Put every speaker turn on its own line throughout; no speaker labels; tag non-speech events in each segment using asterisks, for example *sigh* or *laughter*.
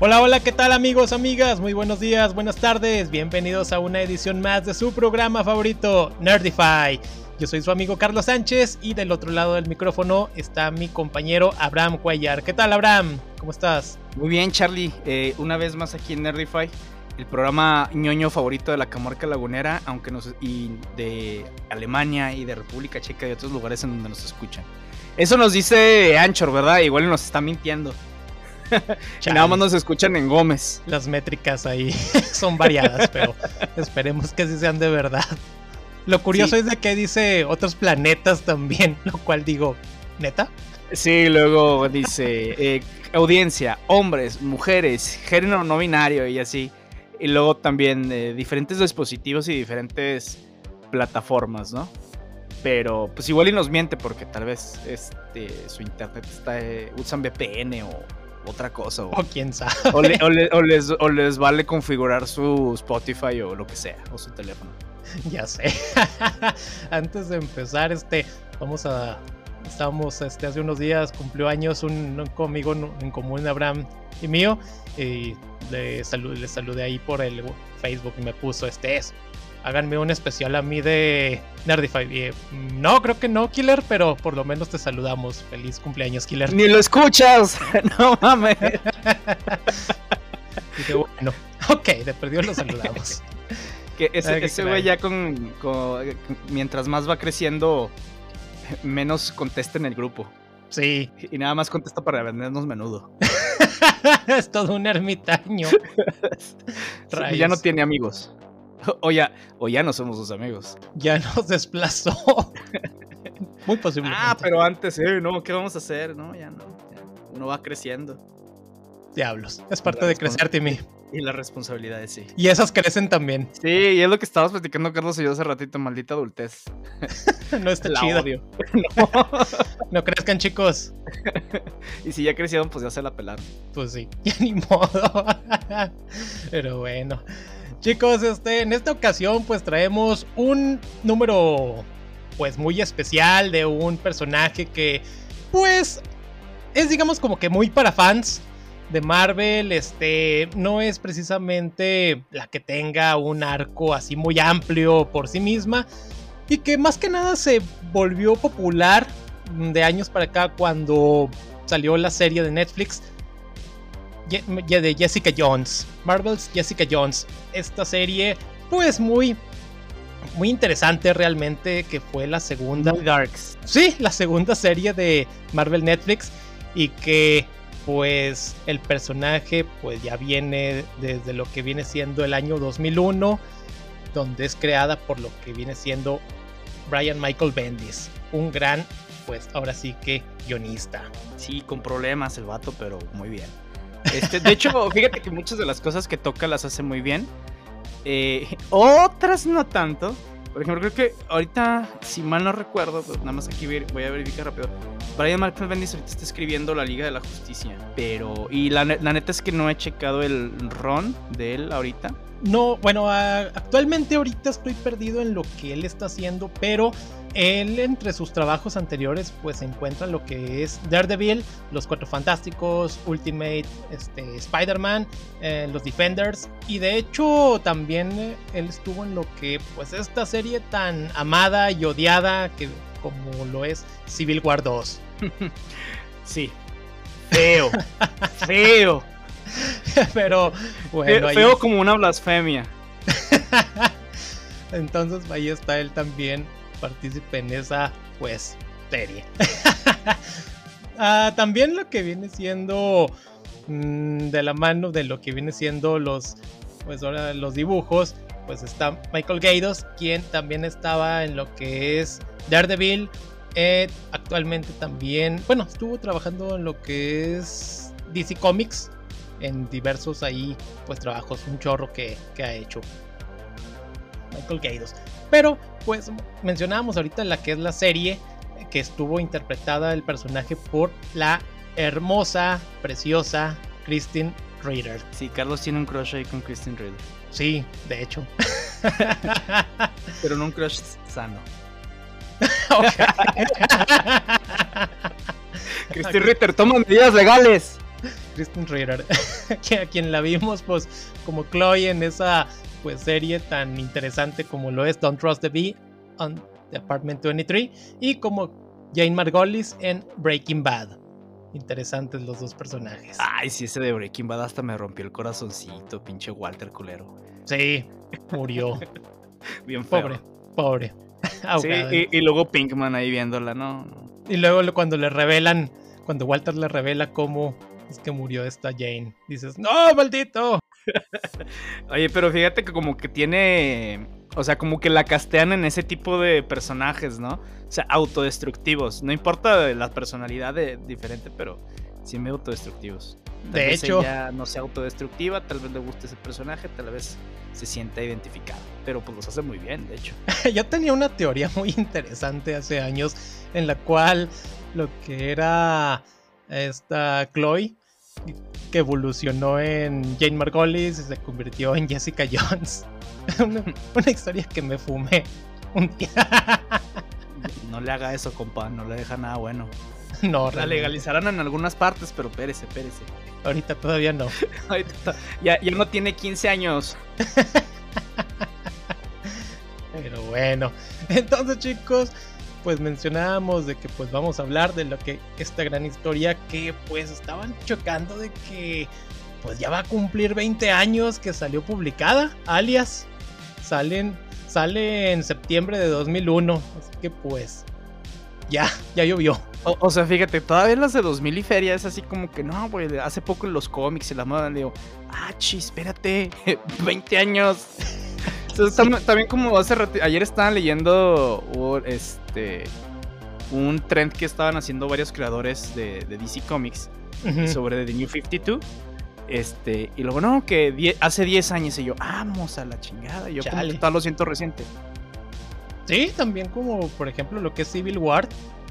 Hola, hola, ¿qué tal amigos, amigas? Muy buenos días, buenas tardes, bienvenidos a una edición más de su programa favorito, Nerdify. Yo soy su amigo Carlos Sánchez y del otro lado del micrófono está mi compañero Abraham Cuellar. ¿Qué tal, Abraham? ¿Cómo estás?
Muy bien, Charlie. Eh, una vez más aquí en Nerdify, el programa ñoño favorito de la Camarca Lagunera, aunque nos y de Alemania y de República Checa y otros lugares en donde nos escuchan. Eso nos dice Anchor, ¿verdad? Igual nos está mintiendo. Y nada más nos escuchan en Gómez.
Las métricas ahí *laughs* son variadas, pero esperemos que sí sean de verdad. Lo curioso es de que dice otros planetas también, *laughs* lo cual digo, ¿neta?
Sí, luego dice eh, audiencia, hombres, mujeres, género no binario y así. Y luego también eh, diferentes dispositivos y diferentes plataformas, ¿no? Pero pues igual y nos miente porque tal vez este su internet está eh, usan VPN o otra cosa.
O, quién sabe. *laughs*
O, les, o, les, vale configurar su Spotify o lo que sea, o su teléfono.
Ya sé. *laughs* Antes de empezar, este, vamos a. Estábamos este, hace unos días, cumplió años un, un conmigo en común, Abraham y mío. Y le, salud, le saludé ahí por el Facebook y me puso este es háganme un especial a mí de Nerdify. no, creo que no, Killer, pero por lo menos te saludamos. Feliz cumpleaños, Killer.
Ni lo escuchas, *laughs* no mames. *laughs*
Dije, bueno, ok, de perdido lo saludamos. *laughs*
que ese, güey ya con, Mientras más va creciendo, menos contesta en el grupo.
Sí.
Y nada más contesta para vendernos menudo.
es todo un ermitaño.
ya no tiene amigos. *laughs* O ya, o ya no somos sus amigos.
Ya nos desplazó. *laughs* Muy posible.
Ah, pero antes, eh, no, ¿qué vamos a hacer? No, ya no. uno va creciendo.
Diablos. Es parte de crecer, Timmy.
Y las responsabilidades, sí.
Y esas crecen también.
Sí, y es lo que estábamos platicando Carlos y yo hace ratito, maldita adultez. *laughs*
no está chido. no. no crezcan, chicos.
y si ya crecieron, pues ya se la pelaron.
Pues sí, ya ni modo. Pero bueno. Chicos, este, en esta ocasión pues traemos un número pues muy especial de un personaje que pues es digamos como que muy para fans de Marvel, este no es precisamente la que tenga un arco así muy amplio por sí misma y que más que nada se volvió popular de años para acá cuando salió la serie de Netflix de Jessica Jones. Marvel's Jessica Jones. Esta serie, pues muy, muy interesante realmente, que fue la segunda.
Darks.
Sí, la segunda serie de Marvel Netflix. Y que pues el personaje pues ya viene desde lo que viene siendo el año 2001 donde es creada por lo que viene siendo Brian Michael Bendis un gran pues ahora sí que guionista
sí con problemas el vato pero muy bien este, de hecho, fíjate que muchas de las cosas que toca las hace muy bien. Eh, otras no tanto. Por ejemplo, creo que ahorita, si mal no recuerdo, pues nada más aquí voy a verificar rápido. Brian Michael Bendis ahorita está escribiendo la Liga de la Justicia. Pero, y la, la neta es que no he checado el ron de él ahorita.
No, bueno, actualmente ahorita estoy perdido en lo que él está haciendo, pero él entre sus trabajos anteriores pues se encuentra lo que es Daredevil, Los Cuatro Fantásticos, Ultimate este, Spider-Man, eh, Los Defenders y de hecho también eh, él estuvo en lo que pues esta serie tan amada y odiada que como lo es Civil War 2. *laughs*
sí. Feo. Feo. *laughs*
Pero bueno.
Feo, como una blasfemia. *laughs*
Entonces ahí está él también, partícipe en esa pues serie. *laughs* Ah, también lo que viene siendo mm, de la mano de lo que viene siendo los pues ahora los dibujos, pues está Michael Gaidos, quien también estaba en lo que es Daredevil. Eh, actualmente también, bueno, estuvo trabajando en lo que es DC Comics, en diversos ahí pues trabajos, un chorro que, ha hecho Michael Gaidos. Pero pues mencionábamos ahorita la que es la serie que estuvo interpretada el personaje por la hermosa, preciosa Christine Reader.
Sí, Carlos tiene un crush ahí con Christine Reader.
Sí, de hecho.
Pero no un crush sano. *laughs* Christine Reader, toma medidas legales.
Kristen Ritter, *laughs* a quien la vimos pues como Chloe en esa pues serie tan interesante como lo es Don't Trust the Bee on the Apartment 23 y como Jane Margolis en Breaking Bad. Interesantes los dos personajes.
Ay, sí, ese de Breaking Bad hasta me rompió el corazoncito, pinche Walter culero.
Sí, murió. *laughs*
Bien feo.
Pobre, pobre. *laughs*
Sí, y, y, luego Pinkman ahí viéndola, ¿no?
Y luego cuando le revelan, cuando Walter le revela cómo es que murió esta Jane, dices, ¡No, maldito! *laughs*
Oye, pero fíjate que como que tiene. O sea, como que la castean en ese tipo de personajes, ¿no? O sea, autodestructivos. No importa la personalidad de, diferente, pero sí me autodestructivos.
de hecho,
ella no sea autodestructiva, tal vez le guste ese personaje, tal vez se sienta identificado. Pero pues los hace muy bien, de hecho. *laughs*
Yo tenía una teoría muy interesante hace años en la cual lo que era esta Chloe que evolucionó en Jane Margolis y se convirtió en Jessica Jones. *laughs* una, historia que me fumé un día. *laughs*
no le haga eso, compa, no le deja nada bueno. *laughs*
No,
la legalizarán en algunas partes, pero pérese, pérese.
Ahorita todavía no.
ya, ya no tiene 15 años.
Pero bueno, entonces chicos, pues mencionábamos de que pues vamos a hablar de lo que esta gran historia que pues estaban chocando de que pues ya va a cumplir 20 años que salió publicada, alias salen sale en septiembre de 2001, así que pues ya, ya llovió.
O, sea, fíjate, todavía las de 2000 y feria es así como que no, güey, hace poco en los cómics y la moda, digo, ah, chis, espérate, *laughs* 20 años. *laughs* también, como hace ayer estaban leyendo este un trend que estaban haciendo varios creadores de, DC Comics sobre The New 52. Este, y luego, no, que hace 10 años y yo, vamos a la chingada. Yo como que todo lo siento reciente.
Sí, también como por ejemplo lo que es Civil War,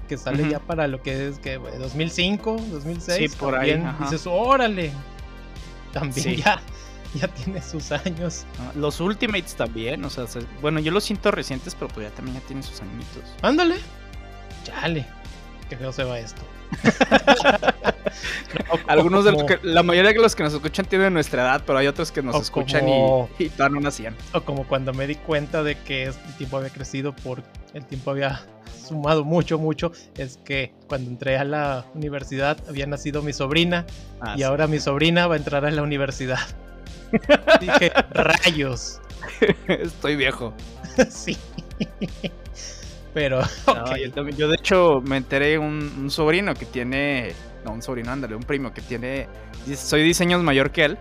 que sale ya para lo que es que 2005, 2006.
Sí, por ahí.
Dices, órale. También ya *laughs* ya tiene sus años.
Ah, los Ultimates también, o sea, bueno, yo los siento recientes, pero pues ya también ya tienen sus añitos.
Ándale. Chale. Qué feo se va esto. *laughs*
Algunos de los que, la mayoría de los que nos escuchan tienen nuestra edad, pero hay otros que nos escuchan y, y todavía no nacían.
O como cuando me di cuenta de que este tiempo había crecido por el tiempo había sumado mucho, mucho, es que cuando entré a la universidad había nacido mi sobrina ah, y ahora mi sobrina va a entrar a la universidad. *laughs* Dije, rayos. *laughs*
Estoy viejo. *laughs*
sí. Pero,
yo, de hecho me enteré un, un sobrino que tiene, no, un sobrino, ándale, un primo que tiene, soy diseños mayor que él.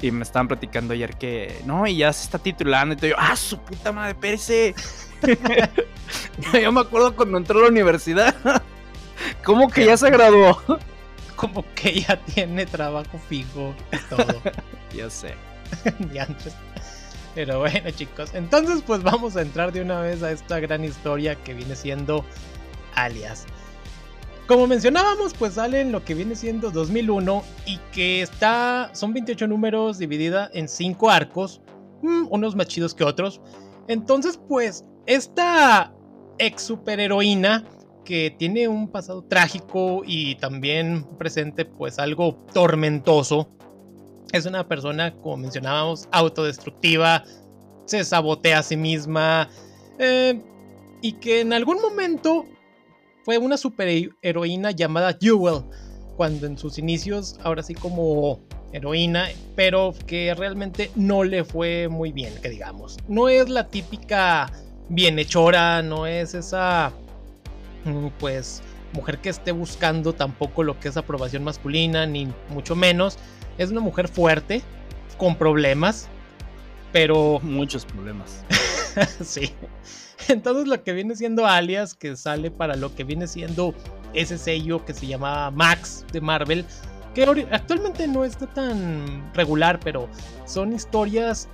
Y me estaban platicando ayer que, no, y ya se está titulando. Y yo, ah, su puta madre, perece. yo me acuerdo cuando entró a la universidad. ¿Cómo que ya se graduó?
Como que ya tiene trabajo fijo y todo. *laughs*
Yo *laughs* sé.
Pero bueno, chicos, entonces pues vamos a entrar de una vez a esta gran historia que viene siendo Alias. Como mencionábamos, pues sale en lo que viene siendo 2001 y que está son 28 números dividida en 5 arcos, mm, unos más chidos que otros. Entonces, pues esta ex superheroína que tiene un pasado trágico y también presente pues algo tormentoso. Es una persona, como mencionábamos, autodestructiva, se sabotea a sí misma eh, y que en algún momento fue una superheroína llamada Jewel, cuando en sus inicios, ahora sí como heroína, pero que realmente no le fue muy bien, que digamos. No es la típica bienhechora, no es esa pues mujer que esté buscando tampoco lo que es aprobación masculina, ni mucho menos. Es una mujer fuerte, con problemas, pero...
Muchos problemas. *laughs*
sí. Entonces lo que viene siendo alias, que sale para lo que viene siendo ese sello que se llama Max de Marvel, que actualmente no está tan regular, pero son historias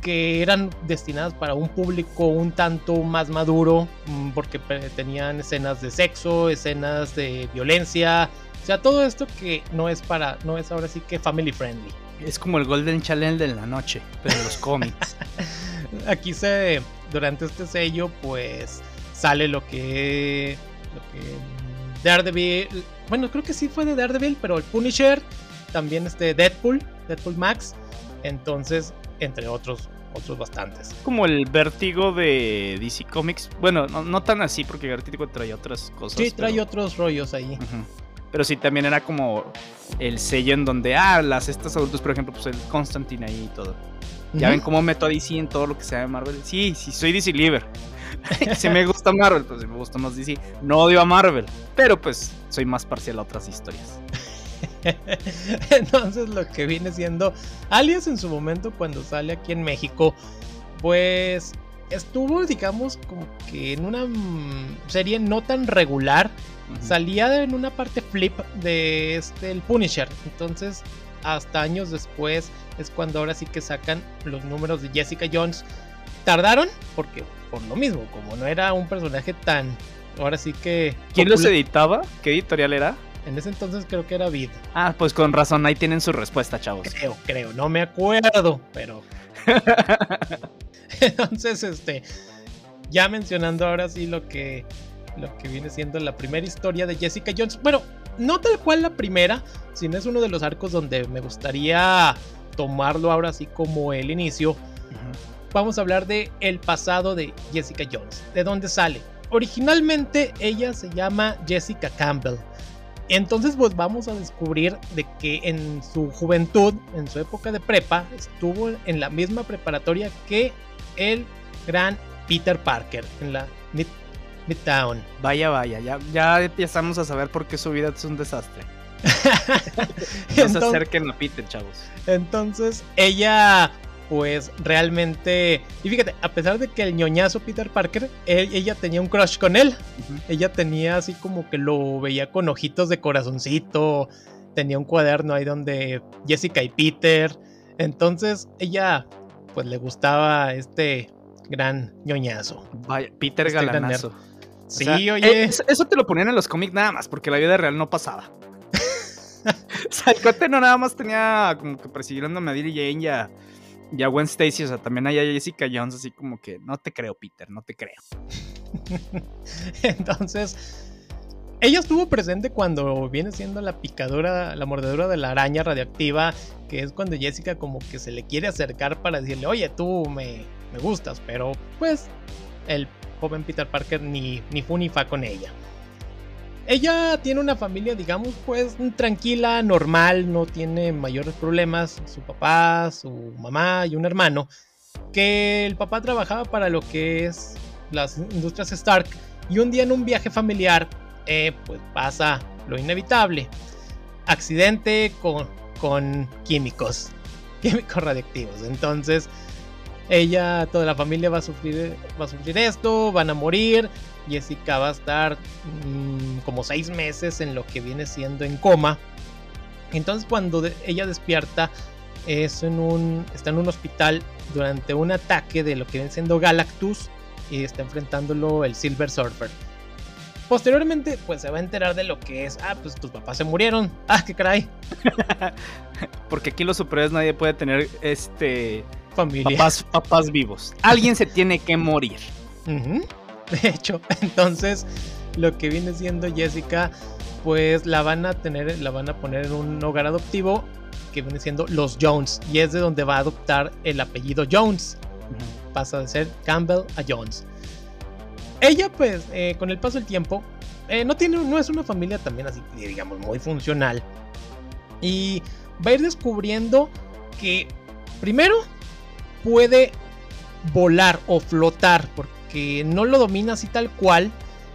que eran destinadas para un público un tanto más maduro, mm, porque tenían escenas de sexo, escenas de violencia, o sea, todo esto que no es para, no es ahora sí que family friendly.
Es como el Golden Challenge de la noche, pero en los *laughs* cómics.
Aquí se, durante este sello, pues sale lo que, lo que Daredevil, bueno, creo que sí fue de Daredevil, pero el Punisher también este Deadpool, Deadpool Max. Entonces, entre otros, otros bastantes.
Como el vértigo de DC Comics. Bueno, no, tan así, porque vértigo trae otras cosas.
Sí, trae otros rollos ahí.
Pero sí, también era como el sello en donde, ah, las estas adultos, por ejemplo, pues el Constantine ahí y todo. Ya ven cómo meto a DC en todo lo que sea de Marvel. Sí, sí, soy DC Liver. *laughs* si me gusta Marvel, pues si me gusta más DC. No odio a Marvel, pero pues soy más parcial a otras historias. *laughs*
Entonces lo que viene siendo Alias en su momento cuando sale aquí en México, pues estuvo digamos como que en una mm, serie no tan regular. Salía en una parte flip de este el Punisher. Entonces hasta años después es cuando ahora sí que sacan los números de Jessica Jones. Tardaron porque por lo mismo, como no era un personaje tan ahora sí que
¿Quién los editaba? ¿Qué editorial era?
En ese entonces creo que era Vid.
Ah, pues con razón, ahí tienen su respuesta, chavos.
Creo, creo, no me acuerdo, pero. *laughs* entonces, este. Ya mencionando ahora sí lo que. Lo que viene siendo la primera historia de Jessica Jones. Bueno, no tal cual la primera, sino es uno de los arcos donde me gustaría tomarlo ahora sí como el inicio. Vamos a hablar de el pasado de Jessica Jones. ¿De dónde sale? Originalmente ella se llama Jessica Campbell. Entonces pues vamos a descubrir de que en su juventud, en su época de prepa, estuvo en la misma preparatoria que el gran Peter Parker en la Midtown.
Vaya, vaya, ya, ya empezamos a saber por qué su vida es un desastre. *laughs* no se acerquen a Peter, chavos.
Entonces ella pues realmente. Y fíjate, a pesar de que el ñoñazo Peter Parker, ella tenía un crush con él. Ella tenía así como que lo veía con ojitos de corazoncito. Tenía un cuaderno ahí donde Jessica y Peter. Entonces ella, pues le gustaba este gran ñoñazo.
Vaya, Peter este Galanazo.
Sí, oye.
Eh, eso, te lo ponían en los cómics nada más, porque la vida real no pasaba. *laughs* o sea, el cote no nada más tenía como que persiguiendo a Mary Jane ya y a Gwen Stacy, o sea, también hay a Jessica Jones, así como que no te creo, Peter, no te creo. *laughs*
Entonces, ella estuvo presente cuando viene siendo la picadura, la mordedura de la araña radioactiva, que es cuando Jessica como que se le quiere acercar para decirle, oye, tú me, me gustas, pero pues el joven Peter Parker ni, ni fu ni fa con ella. Ella tiene una familia, digamos, pues tranquila, normal, no tiene mayores problemas. Su papá, su mamá y un hermano. Que el papá trabajaba para lo que es las industrias Stark. Y un día en un viaje familiar, eh, pues pasa lo inevitable. Accidente con, con químicos, *laughs* químicos radiactivos. Entonces, ella, toda la familia va a sufrir, va a sufrir esto, van a morir. Jessica va a estar mm, como seis meses en lo que viene siendo en coma. Entonces cuando ella despierta es en un, está en un hospital durante un ataque de lo que viene siendo Galactus y está enfrentándolo el Silver Surfer. Posteriormente, pues se va a enterar de lo que es. Ah, pues tus papás se murieron. *laughs* Ah, qué caray. *laughs*
Porque aquí los superhéroes nadie puede tener este familia. Papás, vivos. Alguien se tiene que morir. *laughs*
De hecho, entonces lo que viene siendo Jessica, pues la van a tener, la van a poner en un hogar adoptivo que viene siendo los Jones y es de donde va a adoptar el apellido Jones. Pasa de ser Campbell a Jones. Ella, pues, eh, con el paso del tiempo, eh, no tiene, no es una familia también así, digamos, muy funcional. Y va a ir descubriendo que, primero, puede volar o flotar, porque no lo domina así tal cual.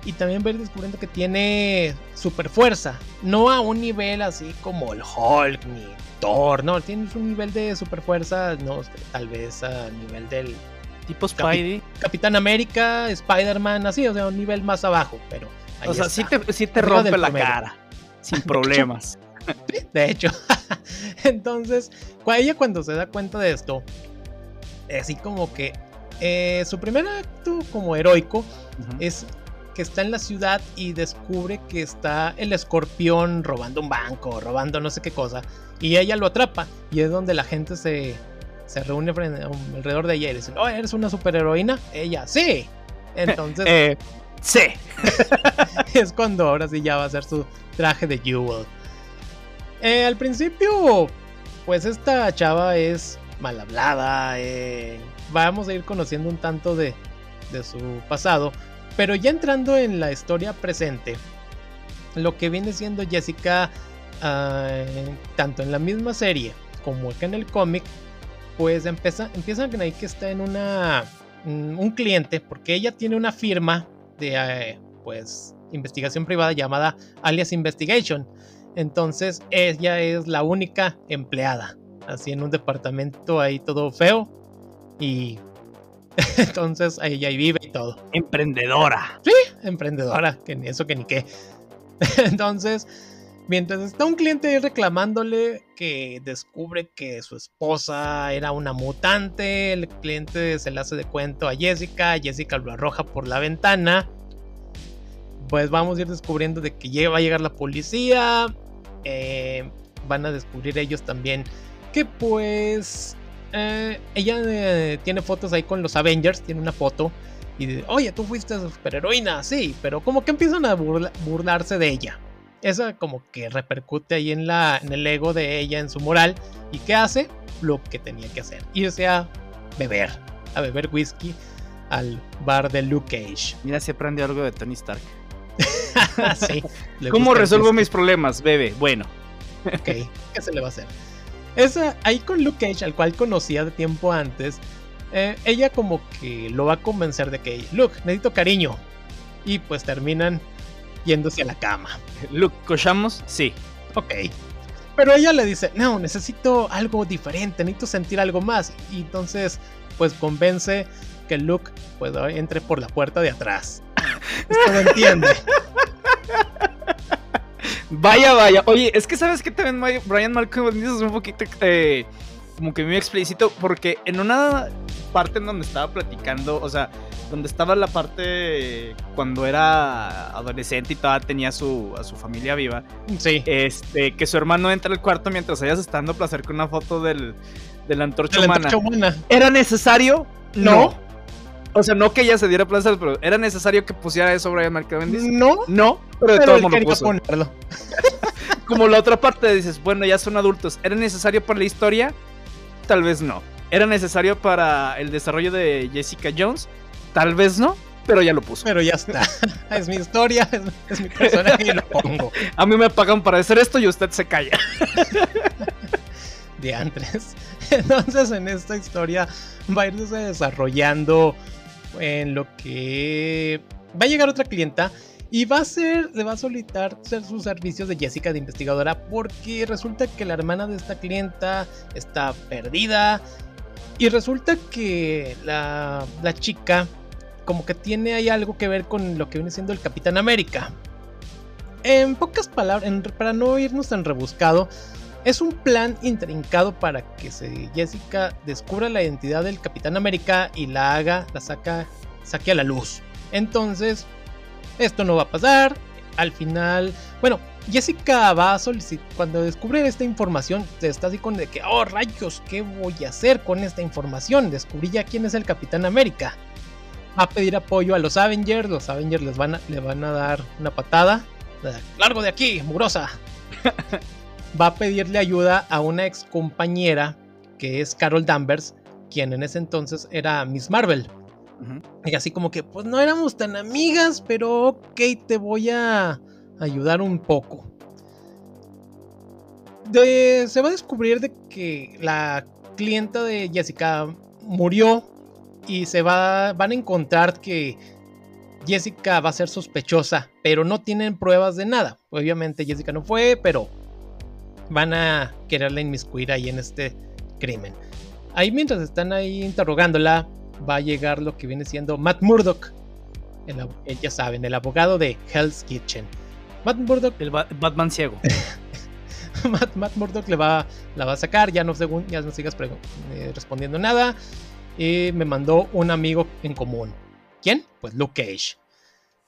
Y también ver descubriendo que tiene super fuerza. No a un nivel así como el Hulk ni Thor, no, tiene un nivel de super fuerza, no, tal vez a nivel del
tipo Spidey.
Capitán América, Spider-Man, así, o sea, un nivel más abajo, pero.
o sea, sí te, sí te rompe la cara, sin *laughs* problemas.
de hecho. *laughs* Entonces, ella cuando se da cuenta de esto, así como que eh, su primer acto como heroico es que está en la ciudad y descubre que está el escorpión robando un banco, robando no sé qué cosa, y ella lo atrapa, y es donde la gente se, se reúne alrededor de ella y dice, oh, ¿eres una superheroína? Ella, sí. Entonces... *laughs*
Eh, sí. *laughs*
es cuando ahora sí ya va a ser su traje de Jewel. Eh, al principio, pues esta chava es mal hablada. Eh, vamos a ir conociendo un tanto de, su pasado. Pero ya entrando en la historia presente, lo que viene siendo Jessica, ah, tanto en la misma serie como acá en el cómic, pues empieza, empiezan ahí que está en una mm, un cliente, porque ella tiene una firma de eh, pues investigación privada llamada Alias Investigation. Entonces ella es la única empleada, así en un departamento ahí todo feo y *laughs* entonces ella ahí vive y todo.
Emprendedora.
Sí, emprendedora, que ni eso que ni qué. *laughs* Entonces, mientras está un cliente reclamándole que descubre que su esposa era una mutante, el cliente se le hace de cuento a Jessica, Jessica lo arroja por la ventana. Pues vamos a ir descubriendo de que va a llegar la policía. Eh, van a descubrir ellos también que pues eh, ella eh, tiene fotos ahí con los Avengers, tiene una foto. Y dice, oye, tú fuiste superheroína, sí, pero como que empiezan a burlarse de ella. Esa como que repercute ahí en, la, en el ego de ella, en su moral. ¿Y qué hace? Lo que tenía que hacer. Irse a beber, a beber whisky al bar de Luke Cage.
Mira, se aprende algo de Tony Stark. *laughs*
sí.
¿Cómo resuelvo mis problemas, bebé? Bueno.
ok, ¿qué se le va a hacer? Esa, ahí con Luke Cage, al cual conocía de tiempo antes, eh, ella como que lo va a convencer de que, Luke, necesito cariño. Y pues terminan yéndose a la cama. *laughs*
Luke, ¿cochamos? Sí.
Ok. Pero ella le dice, no, necesito algo diferente, necesito sentir algo más. Y entonces, pues convence que Luke pues, entre por la puerta de atrás. *laughs* Esto lo entiende.
Vaya, vaya. Oye, es que sabes que también Brian Malcolm es un poquito eh, como que muy explícito, porque en una parte en donde estaba platicando, o sea, donde estaba la parte cuando era adolescente y todavía tenía su, a su familia viva.
Sí.
Este, que su hermano entra al cuarto mientras ella se está dando placer con una foto del, de la antorcha, humana. ¿Era necesario? no. O sea, no que ella se diera placer, pero ¿era necesario que pusiera eso Brian Mark
No.
No, pero de todo modo puso. *laughs* Como la otra parte dices, bueno, ya son adultos. ¿Era necesario para la historia? Tal vez no. ¿Era necesario para el desarrollo de Jessica Jones? Tal vez no, pero ya lo puso.
Pero ya está. *laughs* es mi historia, es, mi personaje y lo pongo. *laughs*
A mí me pagan para hacer esto y usted se calla.
De antes. Entonces, en esta historia va a irse desarrollando en lo que va a llegar otra clienta y va a ser, le va a solicitar ser sus servicios de Jessica de investigadora porque resulta que la hermana de esta clienta está perdida y resulta que la, la chica como que tiene ahí algo que ver con lo que viene siendo el Capitán América. En pocas palabras, para no irnos tan rebuscado, es un plan intrincado para que Jessica descubra la identidad del Capitán América y la haga, la saca, saque a la luz. Entonces, esto no va a pasar. Al final, bueno, Jessica va a solicitar, cuando descubre esta información, se está así con de que, oh rayos, ¿qué voy a hacer con esta información? Descubrí ya quién es el Capitán América. Va a pedir apoyo a los Avengers, los Avengers les van a, le van a dar una patada. Largo de aquí, mugrosa. *laughs* va a pedirle ayuda a una ex compañera que es Carol Danvers, quien en ese entonces era Miss Marvel. Y así como que, pues no éramos tan amigas, pero ok, te voy a ayudar un poco. se va a descubrir de que la clienta de Jessica murió y se va, van a encontrar que Jessica va a ser sospechosa, pero no tienen pruebas de nada. Obviamente Jessica no fue, pero van a quererla inmiscuir ahí en este crimen. Ahí mientras están ahí interrogándola, va a llegar lo que viene siendo Matt Murdock. Eh, ya saben, el abogado de Hell's Kitchen.
Matt Murdock. El Batman ciego. *laughs*
Matt, Murdock le va, la va a sacar, ya no, según, ya no sigas eh, respondiendo nada. Y me mandó un amigo en común. ¿Quién? Pues Luke Cage.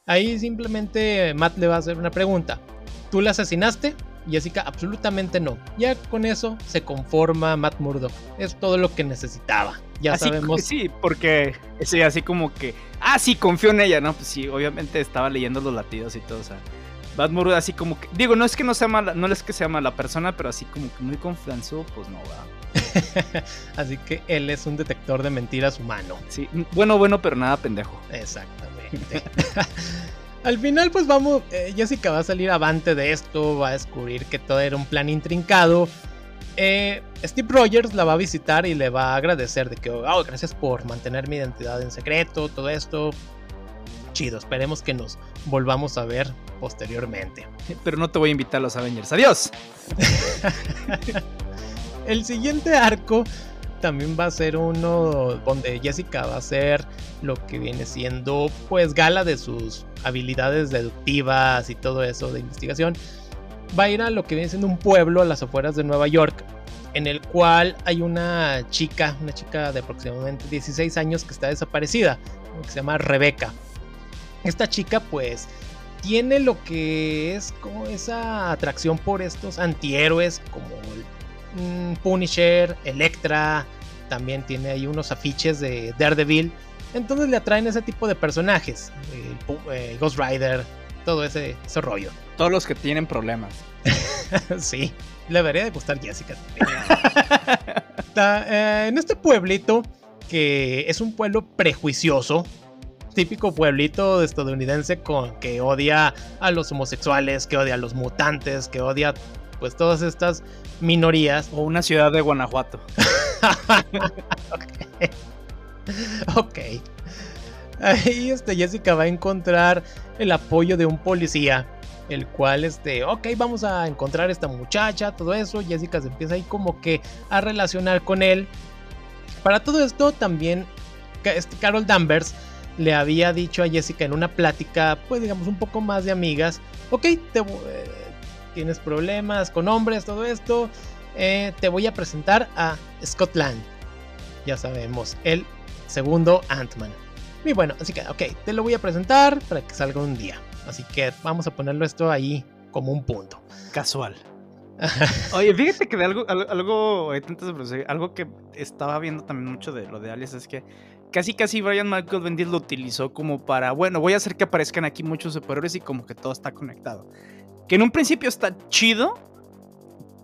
Ahí simplemente Matt le va a hacer una pregunta. ¿Tú la asesinaste? Jessica, absolutamente no. Ya con eso se conforma Matt Murdock. Es todo lo que necesitaba. Ya sabemos.
Sí, porque así como que, ah, sí, confío en ella, ¿no? Pues sí, obviamente estaba leyendo los latidos y todo, o sea, Batmore así como que, digo, no es que no sea mala, no es que sea mala persona, pero así como que muy confianzudo, pues no va. *laughs*
así que él es un detector de mentiras humano.
Sí, bueno, bueno, pero nada pendejo.
Exactamente. *laughs* Al final, pues vamos, eh, Jessica va a salir avante de esto, va a descubrir que todo era un plan intrincado. Eh, Steve Rogers la va a visitar y le va a agradecer de que, oh, gracias por mantener mi identidad en secreto, todo esto. Chido, esperemos que nos volvamos a ver posteriormente.
Pero no te voy a invitar a los Avengers. Adiós. *laughs*
El siguiente arco también va a ser uno donde Jessica va a ser lo que viene siendo pues gala de sus habilidades deductivas y todo eso de investigación. Va a ir a lo que viene siendo un pueblo a las afueras de Nueva York en el cual hay una chica, una chica de aproximadamente 16 años que está desaparecida, que se llama Rebeca. Esta chica pues tiene lo que es como esa atracción por estos antihéroes como Punisher, Electra, también tiene ahí unos afiches de Daredevil. Entonces le atraen ese tipo de personajes, eh, Ghost Rider, todo ese, ese rollo.
Todos los que tienen problemas. *laughs*
sí, le debería de gustar Jessica. *laughs* Eh, en este pueblito, que es un pueblo prejuicioso, típico pueblito estadounidense con que odia a los homosexuales, que odia a los mutantes, que odia pues todas estas minorías.
O una ciudad de Guanajuato. *laughs*
ok. Ok. *laughs* Ahí este, Jessica va a encontrar el apoyo de un policía el cual este, ok, vamos a encontrar a esta muchacha, todo eso, Jessica se empieza ahí como que a relacionar con él. Para todo esto también este Carol Danvers le había dicho a Jessica en una plática, pues digamos un poco más de amigas, ok, te, tienes problemas con hombres, todo esto, eh, te voy a presentar a Scott Lang, ya sabemos, el segundo Ant-Man. Y bueno, así que, ok, te lo voy a presentar para que salga un día. Así que vamos a ponerlo esto ahí como un punto.
Casual. *laughs* Oye, fíjate que de algo, algo, algo que estaba viendo también mucho de lo de Alias es que casi casi Brian Michael Bendis lo utilizó como para, bueno, voy a hacer que aparezcan aquí muchos superhéroes y como que todo está conectado. Que en un principio está chido,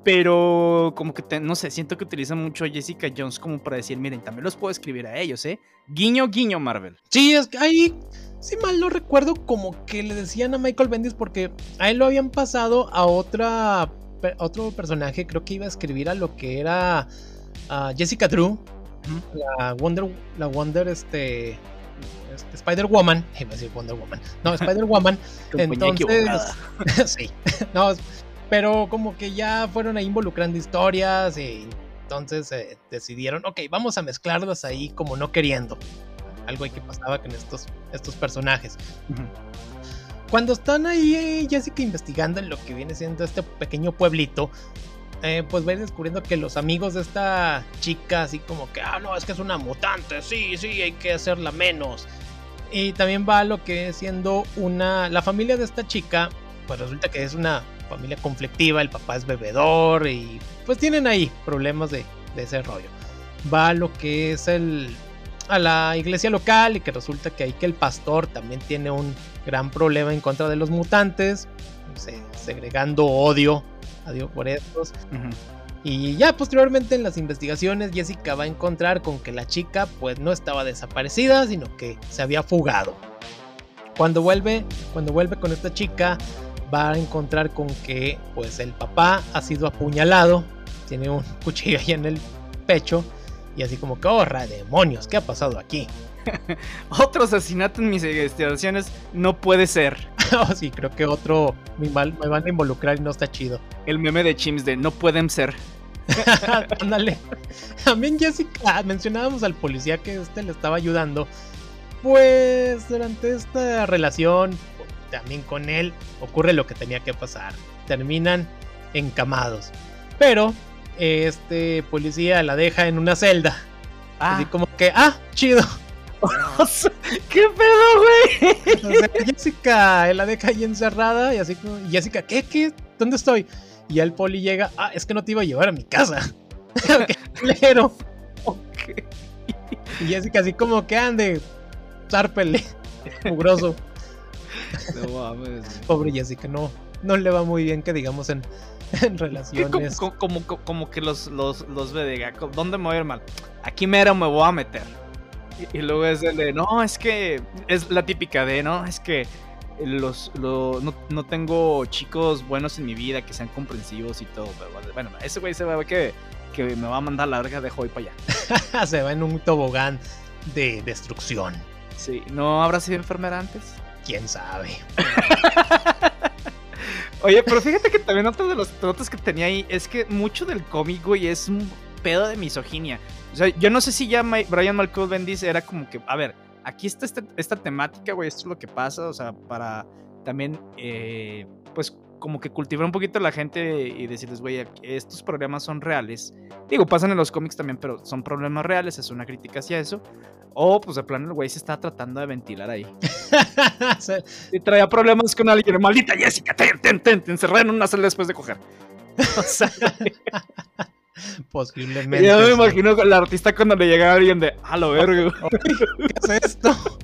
pero como que, no sé, siento que utiliza mucho a Jessica Jones como para decir, miren, también los puedo escribir a ellos, ¿eh? Guiño, guiño, Marvel.
Sí, es que ahí si mal no recuerdo, como que le decían a Michael Bendis porque a él lo habían pasado a otra otro personaje, creo que iba a escribir a lo que era Jessica Drew, la Wonder, la Wonder, este, este Spider Woman, *laughs* iba a decir Wonder Woman, no *laughs* Spider Woman, entonces, *laughs* sí, no, pero como que ya fueron ahí involucrando historias y entonces eh, decidieron, ok, vamos a mezclarlas ahí como no queriendo algo que pasaba con estos, estos personajes. Cuando están ahí Jessica investigando en lo que viene siendo este pequeño pueblito, eh, pues va descubriendo que los amigos de esta chica, así como que, ah, no, es que es una mutante, sí, sí, hay que hacerla menos. Y también va lo que siendo una. La familia de esta chica, pues resulta que es una familia conflictiva, el papá es bebedor y pues tienen ahí problemas de, de ese rollo. Va lo que es el, a la iglesia local y que resulta que ahí que el pastor también tiene un gran problema en contra de los mutantes, segregando odio, odio por estos. Y ya posteriormente en las investigaciones Jessica va a encontrar con que la chica pues no estaba desaparecida, sino que se había fugado. Cuando vuelve, cuando vuelve con esta chica va a encontrar con que pues el papá ha sido apuñalado, tiene un *laughs* cuchillo ahí en el pecho y así como que, oh, demonios, ¿qué ha pasado aquí? *laughs*
otro asesinato en mis investigaciones no puede ser. *laughs*
sí, creo que otro me, van a involucrar y no está chido.
El meme de Chims de no pueden ser. *laughs*
Ándale. También Jessica, mencionábamos al policía que este le estaba ayudando. Pues durante esta relación, también con él, ocurre lo que tenía que pasar. Terminan encamados. Pero este policía la deja en una celda. Así ah. como que, ah, chido. *laughs*
¿Qué pedo,
güey? Jessica la deja ahí encerrada y así como, Jessica, ¿qué? ¿Qué? ¿Dónde estoy? Y el poli llega, ah, es que no te iba a llevar a mi casa. *laughs* ¡Qué Ok. Y Jessica así como que ande, zárpele, mugroso. Pobre Jessica, no, no le va muy bien que digamos en, relaciones.
Como, como, que los, los, los ve de, ¿dónde me voy a ir mal? Aquí mero me voy a meter. Y, luego es el de, no, es que es la típica de, no, es que los, no, no, tengo chicos buenos en mi vida que sean comprensivos y todo. Pero bueno, ese güey se va que, que me va a mandar la verga de hoy para
allá. *laughs* se va en un tobogán de destrucción.
Sí, ¿no habrá sido enfermera antes?
¿Quién sabe? *laughs*
Oye, pero fíjate que también otro de los trotes que tenía ahí es que mucho del cómic, güey, es un pedo de misoginia. O sea, yo no sé si ya Brian Malcolm Bendis era como que, a ver, aquí está esta, esta temática, güey, esto es lo que pasa, o sea, para también, eh, pues, como que cultivar un poquito a la gente y decirles, güey, estos problemas son reales. Digo, pasan en los cómics también, pero son problemas reales, es una crítica hacia eso. O, pues, de plano, el güey se está tratando de ventilar ahí. *laughs* y traía problemas con alguien, maldita Jessica, te, te, te, te encerré en una sala después de coger. *laughs* O sea, *laughs* *laughs*
Posiblemente.
Yo me imagino con el artista cuando le llega alguien de, a lo verga.
¿Qué es esto? *laughs*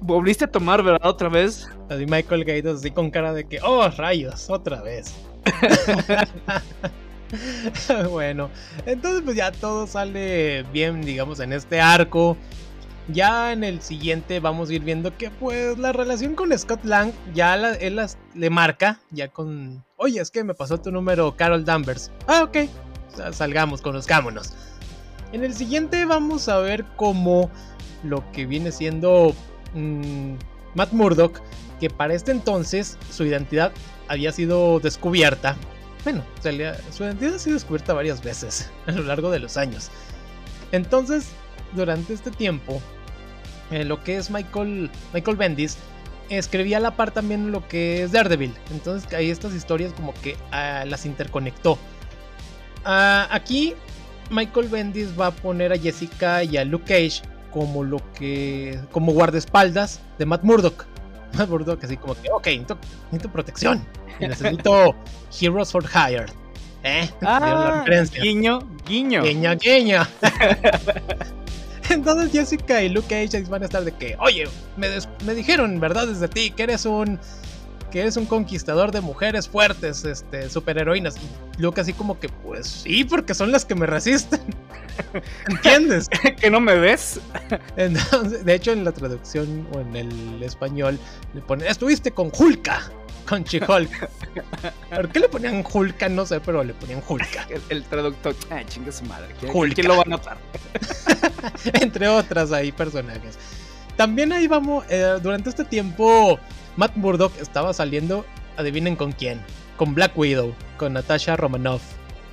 Volviste a tomar, ¿verdad? Otra vez.
Así Michael Gaidos así con cara de que, oh, rayos, otra vez. *laughs* bueno, entonces pues ya todo sale bien, digamos, en este arco. Ya en el siguiente vamos a ir viendo que pues la relación con Scott Lang ya él le marca, ya con, oye, es que me pasó tu número Carol Danvers. Ah, ok, salgamos, conozcámonos. En el siguiente vamos a ver cómo lo que viene siendo mm, Matt Murdock, que para este entonces su identidad había sido descubierta. Bueno, su identidad ha sido descubierta varias veces *laughs* a lo largo de los años. Entonces, durante este tiempo, eh, lo que es Michael, Michael Bendis, escribía a la par también lo que es Daredevil. Entonces ahí estas historias como que ah, las interconectó. Ah, aquí Michael Bendis va a poner a Jessica y a Luke Cage como lo que como guardaespaldas de Matt Murdock. *laughs* Matt Murdock así como que, ok, necesito, protección. necesito *laughs* Heroes for Hire. ¿Eh?
Ah, guiño, guiño.
Guiño, guiño. *laughs* *laughs* Entonces Jessica y Luke Cage van a estar de que, oye, me, me dijeron verdades de ti, que eres un que eres un conquistador de mujeres fuertes, este, superheroínas. Y Luke así como que, pues sí, porque son las que me resisten. *laughs* ¿Entiendes? *laughs*
¿Que no me ves?
de hecho, en la traducción o en el español le ponen, estuviste con Hulka con She-Hulk. ¿Por qué le ponían Hulka? No sé, pero le ponían Hulka. *laughs*
El, traductor, ah, chinga su madre. ¿Quién, lo va a notar? *laughs*
Entre otras ahí personajes. También ahí vamos, eh, durante este tiempo, Matt Murdock estaba saliendo, adivinen con quién, con Black Widow, con Natasha Romanoff.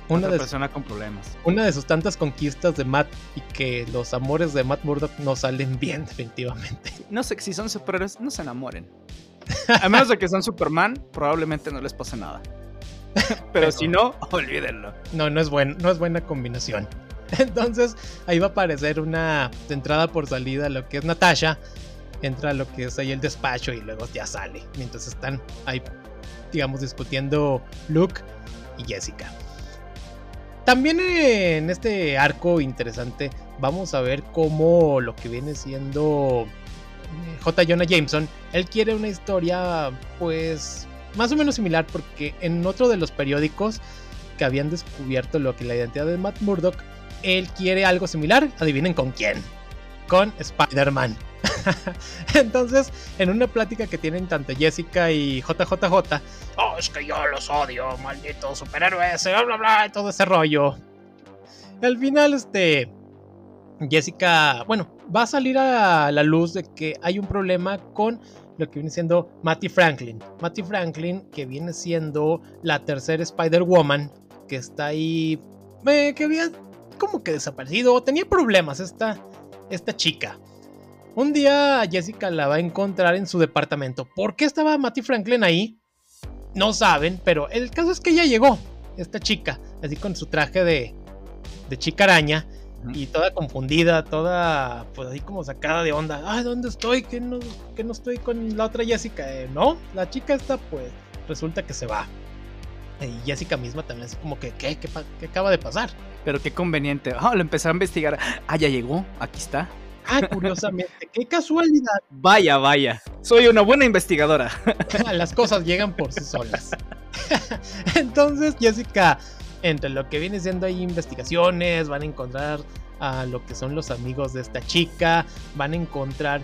Una de, persona con problemas.
Una de sus tantas conquistas de Matt y que los amores de Matt Murdock no salen bien, *laughs* definitivamente.
No sé si son superhéroes, no se enamoren. A menos de que sean Superman, probablemente no les pase nada. Pero, si no, olvídenlo.
No, no es, buen, no es buena combinación. *laughs* Entonces, ahí va a aparecer una entrada por salida, lo que es Natasha. Entra lo que es ahí el despacho y luego ya sale. Mientras están ahí, digamos, discutiendo Luke y Jessica. También en este arco interesante vamos a ver cómo lo que viene siendo J. Jonah Jameson, él quiere una historia pues más o menos similar porque en otro de los periódicos que habían descubierto lo que la identidad de Matt Murdock, él quiere algo similar, adivinen con quién, con Spider-Man. *laughs* Entonces, en una plática que tienen tanto Jessica y JJJ, oh, es que yo los odio, malditos superhéroes, bla bla bla, todo ese rollo. al final, este, Jessica, bueno, va a salir a la luz de que hay un problema con lo que viene siendo Matty Franklin. Matty Franklin, que viene siendo la tercera Spider-Woman, que está ahí, eh, que había como que desaparecido, tenía problemas esta, esta chica. Un día Jessica la va a encontrar en su departamento. ¿Por qué estaba Matty Franklin ahí? No saben, pero el caso es que ella llegó, esta chica, así con su traje de, de chica araña y toda confundida, toda pues así como sacada de onda. Ah, ¿dónde estoy? ¿Que no, que no estoy con la otra Jessica? Eh, no, la chica esta pues resulta que se va. Y Jessica misma también es como que, ¿qué? ¿Qué, acaba de pasar?
Pero qué conveniente. Ah, lo empecé a investigar. Ah, ya llegó, aquí está.
Ah, curiosamente, qué casualidad. *laughs*
Vaya, vaya. Soy una buena investigadora. *laughs*
Las cosas llegan por sí solas. *laughs* Entonces, Jessica, entre lo que viene siendo ahí investigaciones, van a encontrar a lo que son los amigos de esta chica, van a encontrar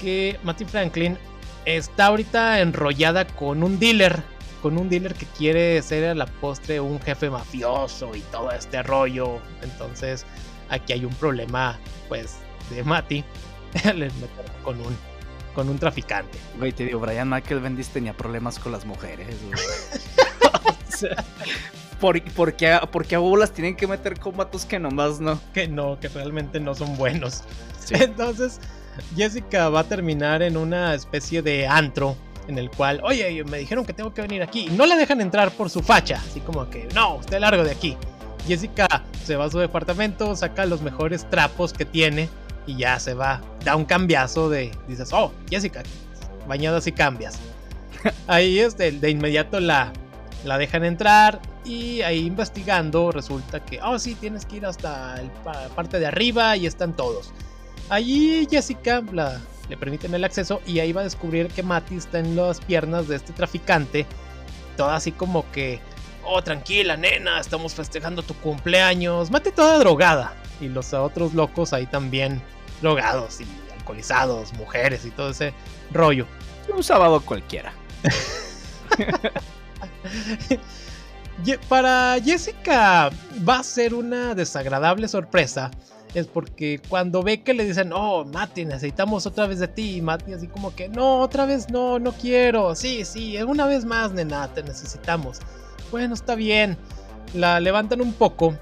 que Matty Franklin está ahorita enrollada con un dealer, con un dealer que quiere ser a la postre un jefe mafioso y todo este rollo. Entonces, aquí hay un problema, pues, de Matty *laughs* con un con un traficante.
Güey, te digo, Brian Michael Bendis tenía problemas con las mujeres. *laughs* *laughs* o sea, ¿por, qué, a bolas tienen que meter combatos que nomás no?
Que no, que realmente no son buenos. *laughs* Entonces, Jessica va a terminar en una especie de antro en el cual, oye, me dijeron que tengo que venir aquí. Y no la dejan entrar por su facha, así como que, no, usted largo de aquí. Jessica se va a su departamento, saca los mejores trapos que tiene y ya se va. Da un cambiazo de, dices, oh, Jessica, bañadas y cambias. *laughs* Ahí es de, de inmediato la, la dejan entrar y ahí investigando resulta que, oh sí, tienes que ir hasta la parte de arriba y están todos. Allí Jessica la, le permiten el acceso y ahí va a descubrir que Matty está en las piernas de este traficante, toda así como que, oh tranquila nena, estamos festejando tu cumpleaños, Matty toda drogada y los otros locos ahí también drogados y alcoholizados, mujeres y todo ese rollo.
Un sábado cualquiera. *laughs*
Para Jessica va a ser una desagradable sorpresa. Es porque cuando ve que le dicen, oh, Mati, necesitamos otra vez de ti. Y Mati así como que, no, otra vez no, no quiero. Sí, sí, una vez más, nena, te necesitamos. Bueno, está bien. La levantan un poco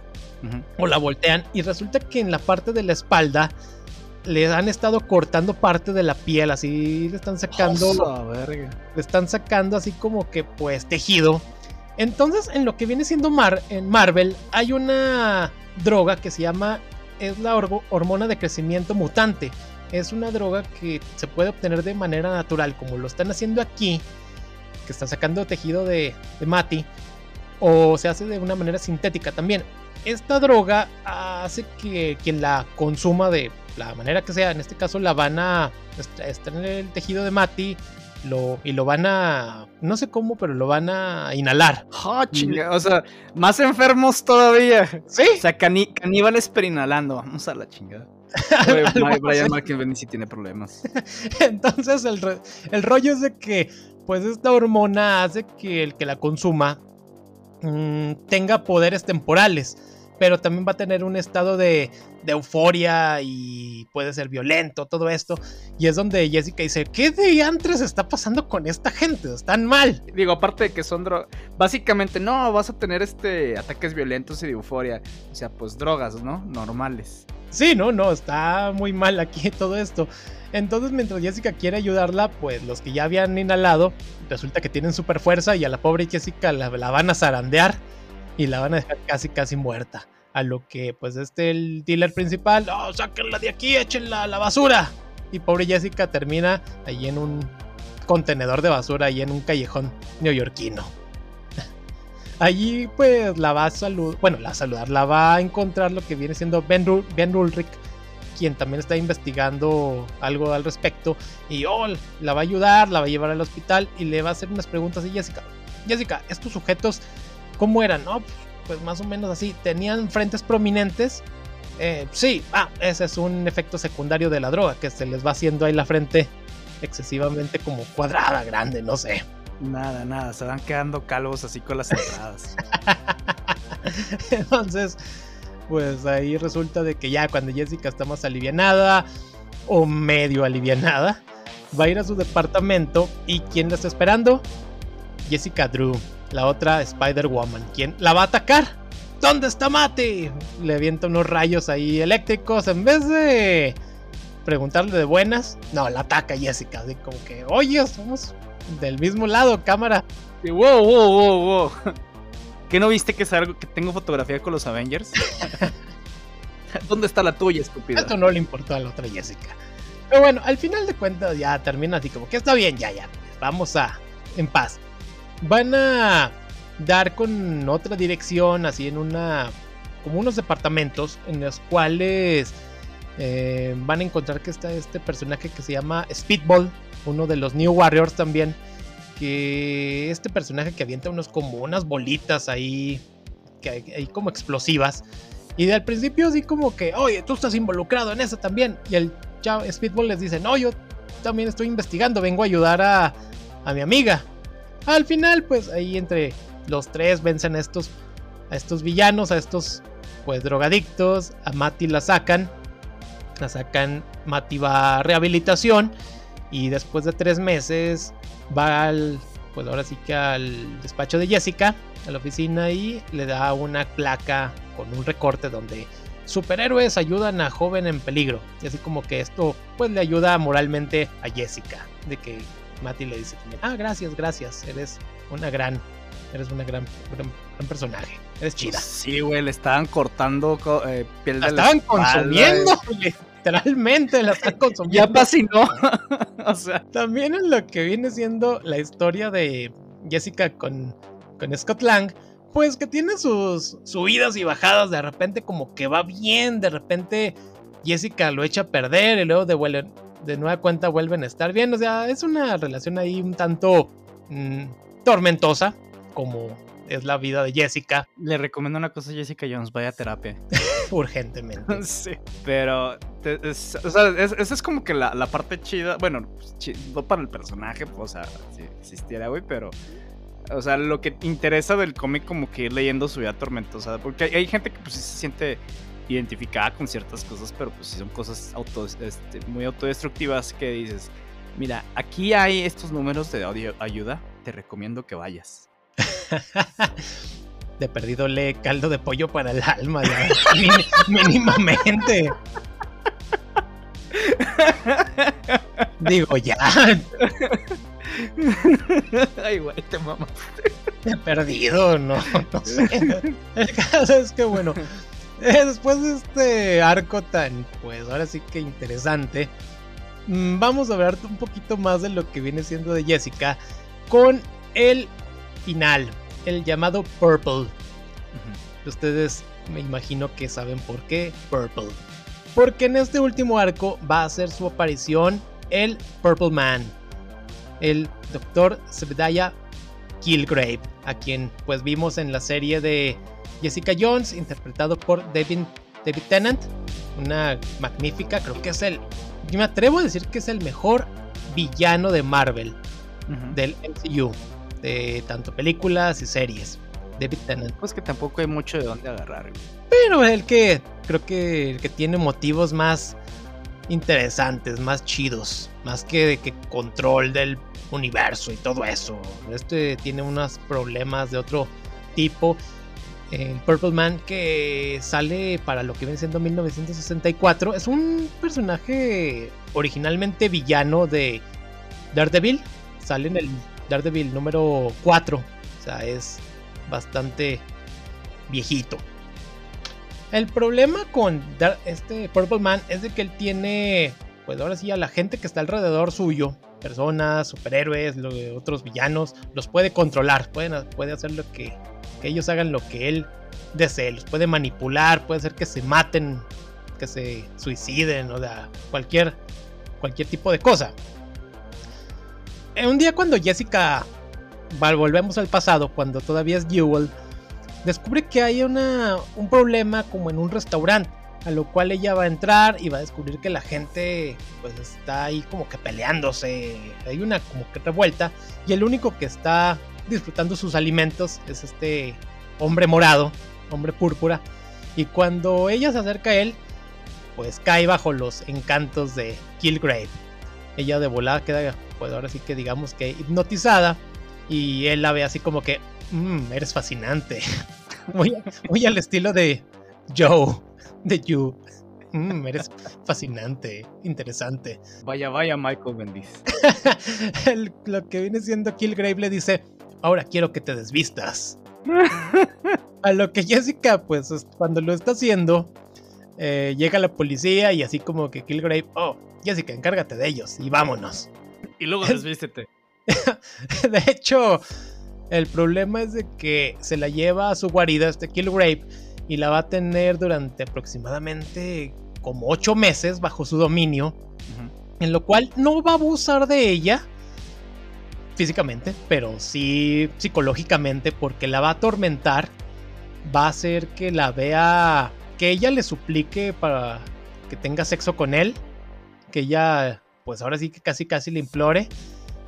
o la voltean y resulta que en la parte de la espalda le han estado cortando parte de la piel, así le están sacando. le están sacando así como que pues tejido. Entonces, en lo que viene siendo Mar en Marvel, hay una droga que se llama. Es la hormona de crecimiento mutante. Es una droga que se puede obtener de manera natural, como lo están haciendo aquí, que están sacando tejido de, de Mati, o se hace de una manera sintética también. Esta droga hace que quien la consuma de la manera que sea, en este caso la van a estar en el tejido de Mati lo, y lo van a, no sé cómo, pero lo van a inhalar.
Oh, o sea, más enfermos todavía.
Sí.
O sea, caníbales pero inhalando. Vamos a la chingada. *laughs* Brian Markin sí tiene problemas. *laughs*
Entonces el, el rollo es de que pues esta hormona hace que el que la consuma mmm, tenga poderes temporales pero también va a tener un estado de, euforia y puede ser violento, todo esto. Y es donde Jessica dice, ¿qué diantres está pasando con esta gente? Están mal.
Digo, aparte de que son drogas, básicamente no, vas a tener este ataques violentos y de euforia. O sea, pues drogas, ¿no? Normales.
Sí, no, no, está muy mal aquí *laughs* todo esto. Entonces, mientras Jessica quiere ayudarla, pues los que ya habían inhalado, resulta que tienen super fuerza y a la pobre Jessica la, la van a zarandear y la van a dejar casi casi muerta. A lo que pues este el dealer principal, oh, sáquenla de aquí, échenla a la basura. Y pobre Jessica termina ahí en un contenedor de basura, ahí en un callejón neoyorquino. *laughs* Allí pues la va a saludar, bueno, la va a saludar, la va a encontrar lo que viene siendo Ben, ben Ulrich, quien también está investigando algo al respecto. Y oh, la va a ayudar, la va a llevar al hospital y le va a hacer unas preguntas a Jessica. Jessica, estos sujetos ¿Cómo eran? No, pues más o menos así. Tenían frentes prominentes. Eh, sí, ah, ese es un efecto secundario de la droga, que se les va haciendo ahí la frente excesivamente como cuadrada, grande, no sé.
Nada, nada, se van quedando calvos así con las entradas. *laughs*
Entonces, pues ahí resulta de que ya cuando Jessica está más alivianada o medio alivianada, va a ir a su departamento y ¿quién la está esperando? Jessica Drew la otra Spider-Woman, quien la va a atacar. ¿Dónde está Mate? Le avienta unos rayos ahí eléctricos. En vez de preguntarle de buenas, no, la ataca Jessica. Así como que, oye, somos del mismo lado, cámara.
Y wow, wow, wow, wow. ¿Qué no viste que es algo que tengo fotografía con los Avengers? *laughs* ¿Dónde está la tuya, estúpida?
Esto no le importó a la otra Jessica. Pero bueno, al final de cuentas ya termina así como que está bien, ya, ya. Vamos a en paz van a dar con otra dirección, así en una, como unos departamentos en los cuales eh, van a encontrar que está este personaje que se llama Speedball, uno de los New Warriors también, que este personaje que avienta unos como unas bolitas ahí, que hay, como explosivas. Y al principio así como que, oye, tú estás involucrado en eso también. Y el chavo Speedball les dice, no, yo también estoy investigando, vengo a ayudar a, a mi amiga. Al final, pues ahí entre los tres vencen a estos, a estos villanos, a estos pues drogadictos. A Mati la sacan. La sacan, Mati va a rehabilitación. Y después de tres meses va al, pues ahora sí que al despacho de Jessica, a la oficina y le da una placa con un recorte donde superhéroes ayudan a joven en peligro. Y así como que esto pues le ayuda moralmente a Jessica. De que Mati le dice ah, gracias, gracias, eres una gran, eres una gran, gran, personaje, eres chida.
Sí, güey, le estaban cortando eh,
piel de la estaban consumiendo, *laughs* literalmente la están *laughs* consumiendo.
ya casi no. *laughs*
o sea. También en lo que viene siendo la historia de Jessica con, con Scott Lang, pues que tiene sus subidas y bajadas, de repente como que va bien, de repente Jessica lo echa a perder y luego de, de nueva cuenta vuelven a estar bien, o sea, es una relación ahí un tanto mm, tormentosa, como es la vida de Jessica.
Le recomiendo una cosa a Jessica Jones, vaya a terapia. *laughs*
Urgentemente. *laughs*
sí. Pero, o sea, esa es como que la, parte chida, bueno, no para el personaje, pues, o sea, si existiera, güey, pero... O sea, lo que interesa del cómic como que ir leyendo su vida tormentosa. Porque hay, gente que pues sí se siente identificada con ciertas cosas, pero pues sí son cosas auto, este, muy autodestructivas que dices, mira, aquí hay estos números de audio ayuda, te recomiendo que vayas. *laughs*
de perdido le caldo de pollo para el alma, ya. *laughs* mínimamente. Digo, ya. *laughs*
Ay, güey, te mamas.
He perdido, no, no sé. El caso es que, bueno, *laughs* después de este arco tan, pues ahora sí que interesante, mm, vamos a hablar un poquito más de lo que viene siendo de Jessica con el final, el llamado Purple. Ustedes me imagino que saben por qué Purple. Porque en este último arco va a hacer su aparición el Purple Man, el Dr. Zebediah Killgrave, a quien pues vimos en la serie de Jessica Jones, interpretado por David, David Tennant, una magnífica, creo que es el, yo me atrevo a decir que es el mejor villano de Marvel, del MCU de tanto películas y series. David Tennant.
Pues que tampoco hay mucho de dónde agarrar.
Pero el que creo que el que tiene motivos más interesantes, más chidos, más que de que control del universo y todo eso. Este tiene unos problemas de otro tipo. El Purple Man que sale para lo que viene siendo 1964 es un personaje originalmente villano de Daredevil. Sale en el Daredevil número 4. O sea, es bastante viejito. El problema con este Purple Man es de que él tiene, pues ahora sí, a la gente que está alrededor suyo, personas, superhéroes, otros villanos, los puede controlar, pueden, puede hacer lo que, que ellos hagan lo que él desee, los puede manipular, puede hacer que se maten, que se suiciden, o sea, cualquier, cualquier tipo de cosa. Eh, un día cuando Jessica, volvemos al pasado, cuando todavía es Jewel, descubre que hay una, un problema como en un restaurante, a lo cual ella va a entrar y va a descubrir que la gente pues está ahí como que peleándose, hay una como que revuelta y el único que está disfrutando sus alimentos es este hombre morado, hombre púrpura, y cuando ella se acerca a él, pues cae bajo los encantos de Killgrave. Ella de volada queda pues ahora sí que digamos que hipnotizada. Y él la ve así como que, mmm, eres fascinante. *laughs* muy, muy al estilo de Joe, de You. Mmm, eres fascinante, interesante.
Vaya, vaya, Michael Bendis. *laughs*
lo que viene siendo Killgrave le dice, ahora quiero que te desvistas. *laughs* A lo que Jessica, pues cuando lo está haciendo, eh, llega la policía y así como que Killgrave, oh, Jessica, encárgate de ellos y vámonos.
Y luego *laughs* desvístete.
de hecho, el problema es de que se la lleva a su guarida, este Killgrave, y la va a tener durante aproximadamente como ocho meses bajo su dominio. En lo cual no va a abusar de ella físicamente, pero sí psicológicamente, porque la va a atormentar. Va a hacer que la vea, que ella le suplique para que tenga sexo con él, que ella, pues ahora sí que casi casi le implore.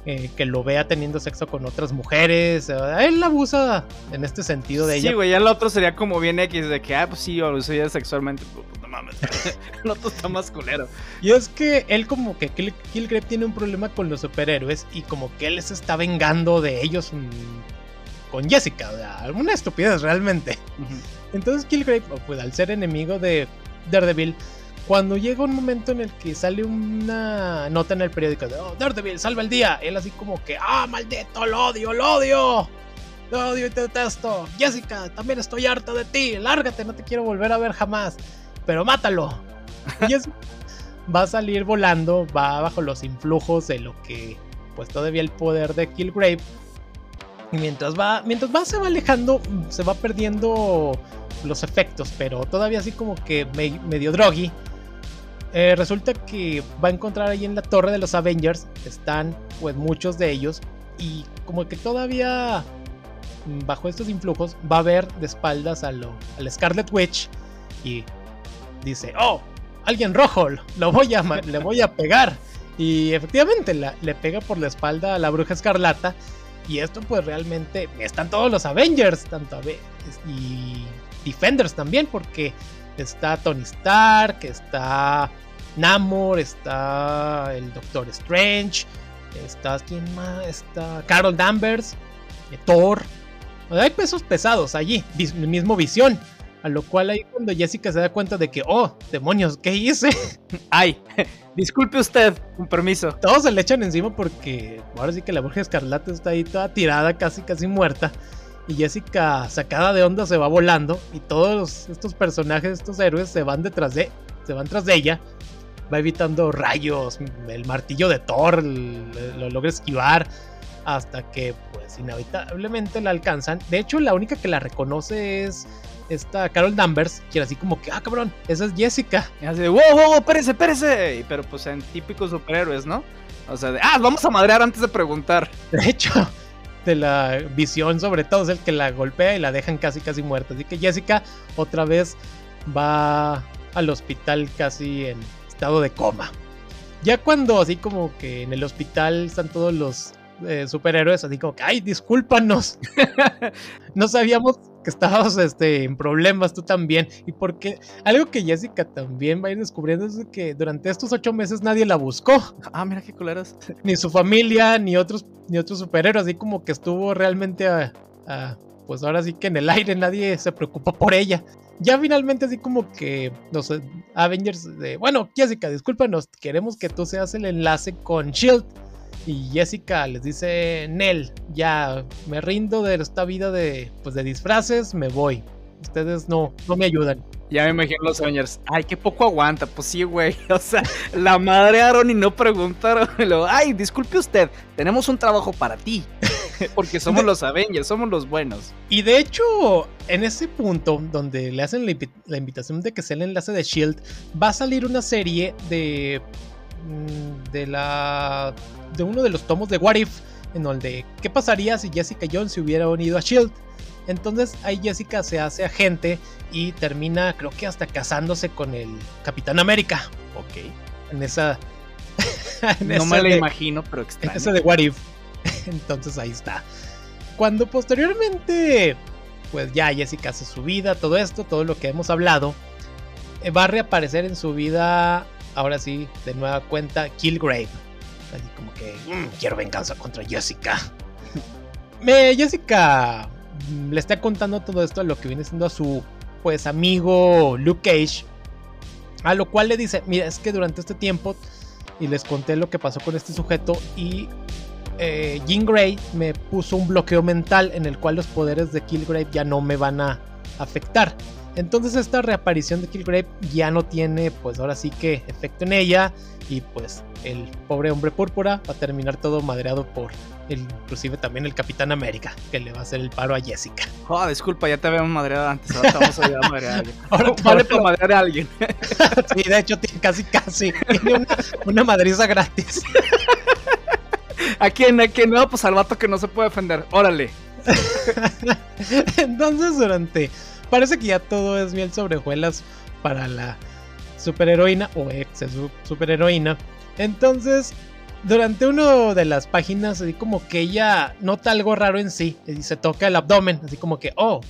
Eh, que lo vea teniendo sexo con otras mujeres. él abusa en este sentido de ella.
Sí, güey, ya el otro sería como bien X, de que, ah, pues sí, abuso ya sexualmente. Pues, no mames, *laughs* el otro está más culero.
Y es que él como que Killgrave tiene un problema con los superhéroes y como que él se está vengando de ellos con Jessica, o sea, alguna estupidez realmente. Entonces Killgrave, pues al ser enemigo de Daredevil, cuando llega un momento en el que sale una nota en el periódico de oh, Daredevil, salva el día, él así como que, ah, maldito, lo odio, lo odio, lo odio y te detesto. Jessica, también estoy harta de ti, lárgate, no te quiero volver a ver jamás, pero mátalo. y es, va a salir volando, va bajo los influjos de lo que, pues todavía el poder de Killgrave. Y mientras va, mientras va, se va alejando, se va perdiendo los efectos, pero todavía así como que medio droggy eh, resulta que va a encontrar ahí en la torre de los Avengers, están pues muchos de ellos, y como que todavía mm, bajo estos influjos va a ver de espaldas a, lo, Scarlet Witch y dice, oh, alguien rojo, lo voy a, le voy a pegar. Y efectivamente le pega por la espalda a la bruja escarlata. Y esto pues realmente están todos los Avengers, tanto y Defenders también, porque está Tony Stark, está Namor, está el Doctor Strange, está quién más, está Carol Danvers, eh, Thor. Hay pesos pesados allí, mismo visión. A lo cual ahí cuando Jessica se da cuenta de que, oh, demonios, ¿qué hice? *laughs*
Ay, *laughs* disculpe usted, un permiso.
Todos se le echan encima porque ahora sí que la Bruja Escarlata está ahí toda tirada, casi casi muerta. Y Jessica, sacada de onda, se va volando. Y todos estos personajes, estos héroes, se van detrás de, se van tras de ella va evitando rayos, el martillo de Thor lo logra esquivar hasta que pues inevitablemente la alcanzan. De hecho, la única que la reconoce es esta Carol Danvers, que era así como que, ah, cabrón, esa es Jessica.
Y hace, wow, wow, espérese, espérese. Pero pues en típicos superhéroes, ¿no? O sea, de, ah, vamos a madrear antes de preguntar.
De hecho, de la visión sobre todo es el que la golpea y la dejan casi casi muerta. Así que Jessica otra vez va al hospital casi en de coma. Ya cuando así como que en el hospital están todos los eh, superhéroes, así como que, ay, discúlpanos. *laughs* no sabíamos que estábamos este, en problemas, tú también. Y porque algo que Jessica también va a ir descubriendo es que durante estos ocho meses nadie la buscó.
Ah, mira qué culeros. *laughs*
ni su familia, ni otros, ni otros superhéroes, así como que estuvo realmente a, pues ahora sí que en el aire nadie se preocupó por ella ya finalmente así como que los Avengers de, bueno, Jessica, discúlpanos, queremos que tú seas el enlace con Shield. Y Jessica les dice, Nel, ya me rindo de esta vida de, pues, de disfraces, me voy. Ustedes no, no me ayudan.
Ya me imagino los Avengers. Ay, qué poco aguanta. Pues sí, güey. *laughs* O sea, la madre Aaron y no preguntaron. *laughs* Ay, disculpe usted, tenemos un trabajo para ti. Porque somos *laughs* los Avengers, somos los buenos.
Y de hecho, en ese punto donde le hacen la, invitación de que sea el enlace de Shield, va a salir una serie de. Mm, de la. De uno de los tomos de What If. En donde, ¿qué pasaría si Jessica Jones se hubiera unido a Shield? Entonces ahí Jessica se hace agente y termina, creo que hasta casándose con el Capitán América.
Ok.
En esa. *laughs*
no me la imagino, pero extraño.
En esa de What If. *laughs* Entonces ahí está. Cuando posteriormente, pues ya Jessica hace su vida, todo esto, todo lo que hemos hablado, eh, va a reaparecer en su vida, ahora sí, de nueva cuenta, Killgrave. Así como que, mm, quiero venganza contra Jessica. *laughs* Me, Jessica mm, le está contando todo esto a lo que viene siendo a su, pues, amigo Luke Cage. A lo cual le dice, mira, es que durante este tiempo, y les conté lo que pasó con este sujeto, y eh, Jean Grey me puso un bloqueo mental en el cual los poderes de Killgrave ya no me van a afectar. Entonces esta reaparición de Killgrave ya no tiene pues ahora sí que efecto en ella y pues el pobre hombre púrpura va a terminar todo madreado por el, inclusive también el Capitán América que le va a hacer el paro a Jessica.
Oh, disculpa, ya te habíamos madreado antes, ahora te vamos a ayudar a madrear a alguien. *laughs* Ahora vale para madrear a alguien. *laughs*
sí, de hecho casi casi tiene una, una madriza gratis.
¿A quién? ¿A quién? No, pues al vato que no se puede defender. Órale. *laughs*
Entonces durante parece que ya todo es miel sobre hojuelas para la superheroína o ex superheroína. Entonces, durante una de las páginas, así como que ella nota algo raro en sí y se toca el abdomen, así como que, oh,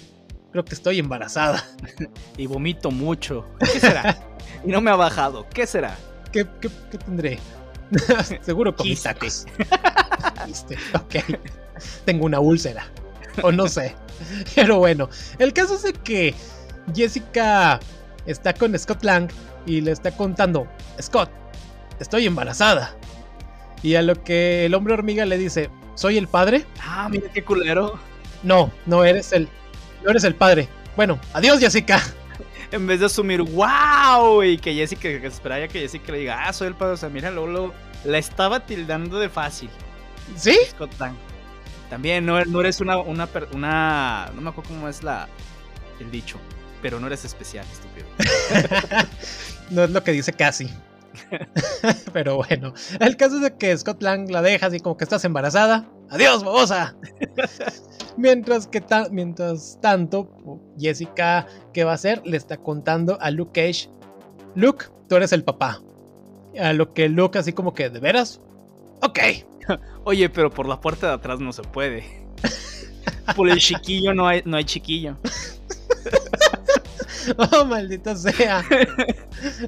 creo que estoy embarazada. *laughs*
y vomito mucho. ¿Qué será? *laughs* y no me ha bajado. ¿Qué será?
¿Qué, tendré? *laughs* Seguro comí tacos. ok. Tengo una úlcera. O no sé. *laughs* Pero bueno, el caso es que Jessica está con Scott Lang y le está contando, Scott, estoy embarazada. Y a lo que el hombre hormiga le dice, ¿soy el padre?
Ah, mira qué culero.
No, no eres el, no eres el padre. Bueno, adiós Jessica. *laughs*
En vez de asumir, wow, y que Jessica, que que Jessica le diga, ah, soy el padre. O sea, mira, luego, la estaba tildando de fácil.
¿Sí?
Scott Lang. También no, eres una, una, una, No me acuerdo cómo es la, el dicho. Pero no eres especial, estúpido. *laughs*
no es lo que dice casi. *laughs* *laughs* pero bueno, el caso es de que Scott Lang la deja así como que estás embarazada. ¡Adiós, babosa! mientras que mientras tanto, Jessica, ¿qué va a hacer? Le está contando a Luke Cage: Luke, tú eres el papá. A lo que Luke, así como que, ¿de veras? Ok.
Oye, pero por la puerta de atrás no se puede. Por el chiquillo no hay, no hay chiquillo. *laughs*
oh, maldita sea.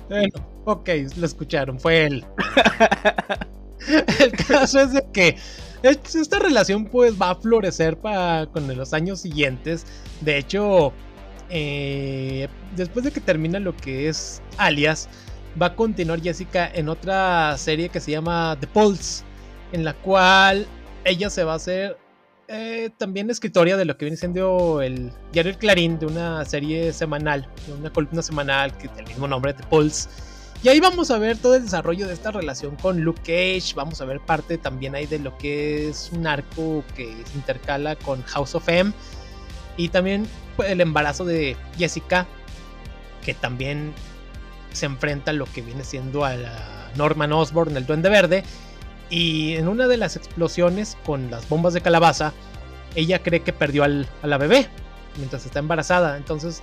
Bueno, ok, lo escucharon, fue él. El caso es de que esta relación pues va a florecer para con los años siguientes. De hecho, eh, después de que termina lo que es Alias, va a continuar Jessica en otra serie que se llama The Pulse en la cual ella se va a hacer eh, también escritoria de lo que viene siendo el diario El Clarín, de una serie semanal, de una columna semanal que el mismo nombre, The Pulse. Y ahí vamos a ver todo el desarrollo de esta relación con Luke Cage, vamos a ver parte también ahí de lo que es un arco que se intercala con House of M. Y también pues, el embarazo de Jessica, que también se enfrenta a lo que viene siendo a Norman Osborn, el Duende Verde, y en una de las explosiones con las bombas de calabaza, ella cree que perdió al, a la bebé mientras está embarazada. Entonces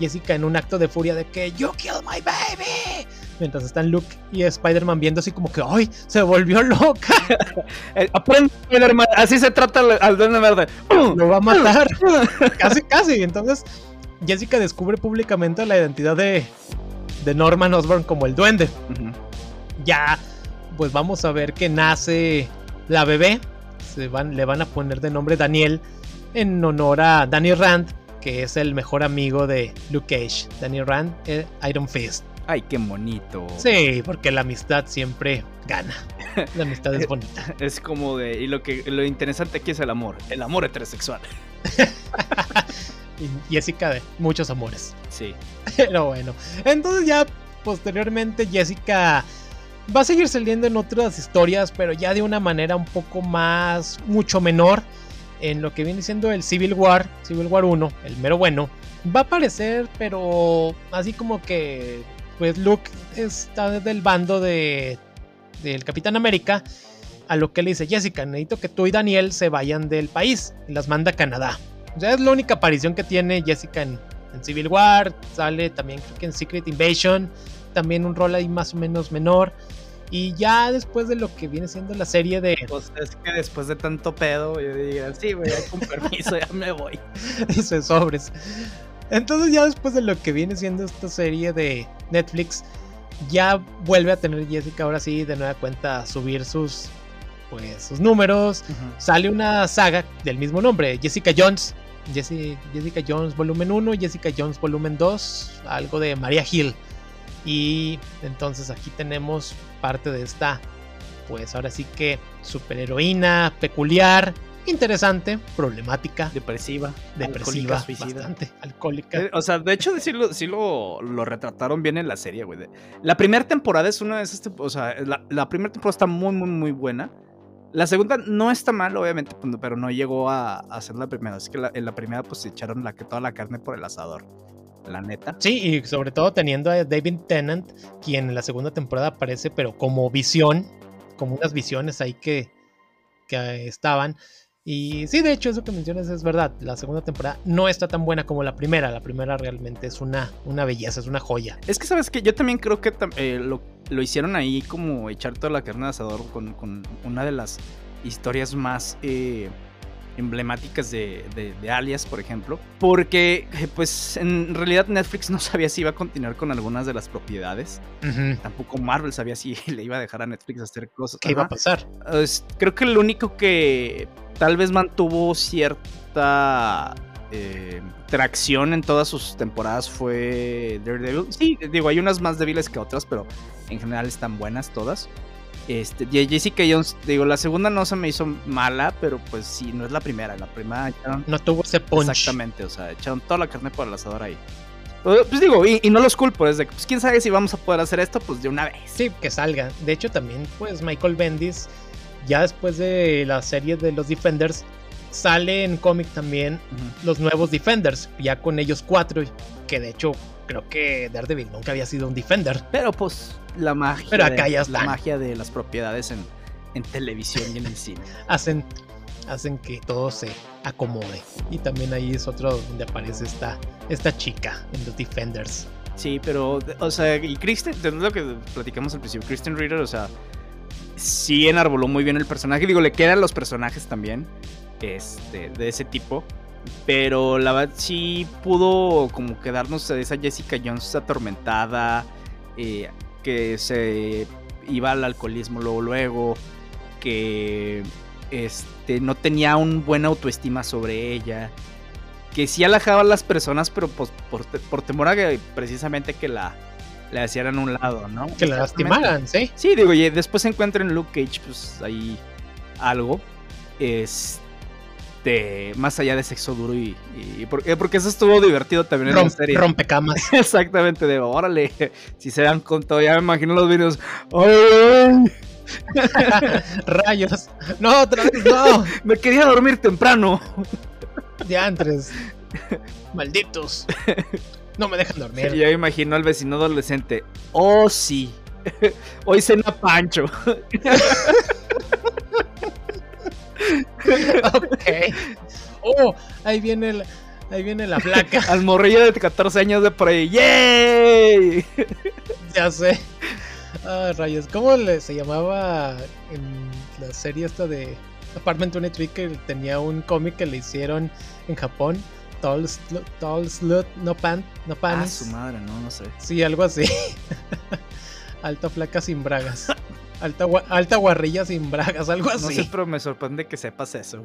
Jessica en un acto de furia de que You killed my baby. Mientras están Luke y Spider-Man viendo así como que ¡ay! Se volvió loca. *laughs*
Aprende Spider-Man, así se trata al, duende verde. *laughs*
Lo va a matar. casi, casi. Entonces Jessica descubre públicamente la identidad de, de Norman Osborn como el duende. Ya pues vamos a ver que nace la bebé. Se van, le van a poner de nombre Daniel en honor a Danny Rand, que es el mejor amigo de Luke Cage. Danny Rand, eh, Iron Fist.
Ay, qué bonito.
Sí, porque la amistad siempre gana. *laughs* La amistad es bonita. *laughs*
Es como de. Y lo que lo interesante aquí es el amor. El amor heterosexual. *laughs*
y Jessica de muchos amores.
Sí.
Pero bueno. Entonces ya posteriormente Jessica va a seguir saliendo en otras historias, pero ya de una manera un poco más, mucho menor. En lo que viene siendo el Civil War, Civil War 1, el mero bueno, va a aparecer, pero así como que, pues Luke está del bando de del Capitán América. A lo que le dice Jessica, necesito que tú y Daniel se vayan del país. Y las manda a Canadá. O sea, es la única aparición que tiene Jessica en, en Civil War. Sale también creo que en Secret Invasion. También un rol ahí más o menos menor. Y ya después de lo que viene siendo la serie de.
Pues es que después de tanto pedo, yo diría, sí, güey, con permiso, ya me voy. *laughs*
Dice sobres. Entonces, ya después de lo que viene siendo esta serie de Netflix, ya vuelve a tener Jessica ahora sí de nueva cuenta a subir sus pues sus números. Sale una saga del mismo nombre, Jessica Jones. Jessica Jones volumen 1, Jessica Jones volumen 2, algo de Maria Hill. Y entonces aquí tenemos parte de esta, pues ahora sí que superheroína peculiar interesante, problemática,
Depresiva.
depresiva,
alcohólica, suicida.
bastante alcohólica.
Eh, O sea, de hecho, sí, lo, sí lo, lo retrataron bien en la serie, güey. La primera temporada es una de esas. O sea, la, la primera temporada está muy, muy, muy buena. La segunda no está mal, obviamente, pero no llegó a, a ser la primera. Así que la- en la primera, pues se echaron la, toda la carne por el asador. La neta.
Sí, y sobre todo teniendo a David Tennant, quien en la segunda temporada aparece, pero como visión, como unas visiones ahí que, que estaban. Y sí, de hecho, eso que mencionas es verdad. La segunda temporada no está tan buena como la primera. La primera realmente es una, una belleza, es una joya.
Es que, ¿sabes que Yo también creo que eh, lo, lo hicieron ahí como echar toda la carne al asador con, con una de las historias más eh, emblemáticas de, de- de Alias, por ejemplo. Porque, eh, pues, en realidad Netflix no *laughs* sabía si iba a continuar con algunas de las propiedades. Tampoco Marvel sabía si *laughs* le iba a dejar a Netflix hacer cosas.
¿Qué iba a pasar?
Creo que el único que tal vez mantuvo cierta eh, tracción en todas sus temporadas fue Daredevil. Sí, digo, hay unas más débiles que otras, pero en general están buenas todas. Este, y Jessica Jones, digo, la segunda no se me hizo mala, pero pues sí, no es la primera. La primera echaron-
No tuvo ese punch.
Exactamente, o sea, echaron toda la carne por el asador ahí. Pues pues, digo, y, y no los culpo, es de que, pues quién sabe si vamos a poder hacer esto, pues de una vez.
Sí, que salga. De hecho, también, pues, Michael Bendis, ya después de la serie de los Defenders, sale en cómic también los nuevos Defenders, ya con ellos cuatro, que de hecho creo que Daredevil nunca había sido un Defender.
Pero pues la magia,
Pero acá
de,
ya
la magia de las propiedades en, en televisión y en el cine. *laughs*
Hacen, hacen que todo se acomode. Y también ahí es otro donde aparece esta, esta chica en los Defenders.
Sí, pero, o sea, y Kristen, de lo que platicamos al principio, Kristen Ritter, o sea, sí enarboló muy bien el personaje. Digo, le quedan los personajes también, este, de ese tipo. Pero la verdad sí pudo como quedarnos a esa Jessica Jones atormentada, eh, que se iba al alcoholismo luego, luego, que este, no tenía un buena autoestima sobre ella, que sí alajaba a las personas, pero por, te- por temor a que precisamente que la, la hicieran un lado, ¿no?
Que la lastimaran, ¿sí?
Sí, digo, y después se encuentra en Luke Cage, pues ahí algo. Este. Más allá de sexo duro y. y- porque, porque eso estuvo divertido también en la serie.
rompecamas. *laughs*
Exactamente, de órale. Si se dan con todo, ya me imagino los videos. ¡Ay! *laughs*
Rayos. No, otra vez no. *laughs*
Me quería dormir temprano.
Diantres. Malditos. No me dejan dormir.
me imagino al vecino adolescente. Oh, sí. Hoy cena Pancho.
Ok. Oh, ahí viene el, ahí viene la flaca. *laughs*
Al morrillo de 14 años de por ahí. ¡Yay! *laughs*
Ya sé. Ah, rayos. ¿Cómo le, se llamaba en la serie esta de Apartment 23 que tenía un cómic que le hicieron en Japón? Tall, Slut- tall Slut, no pan, no
Ah,
panis.
su madre, no, no sé.
Sí, algo así. *laughs* Alta flaca sin bragas. Alta, alta guarrilla sin bragas, algo
No
así.
sé, pero me sorprende que sepas eso,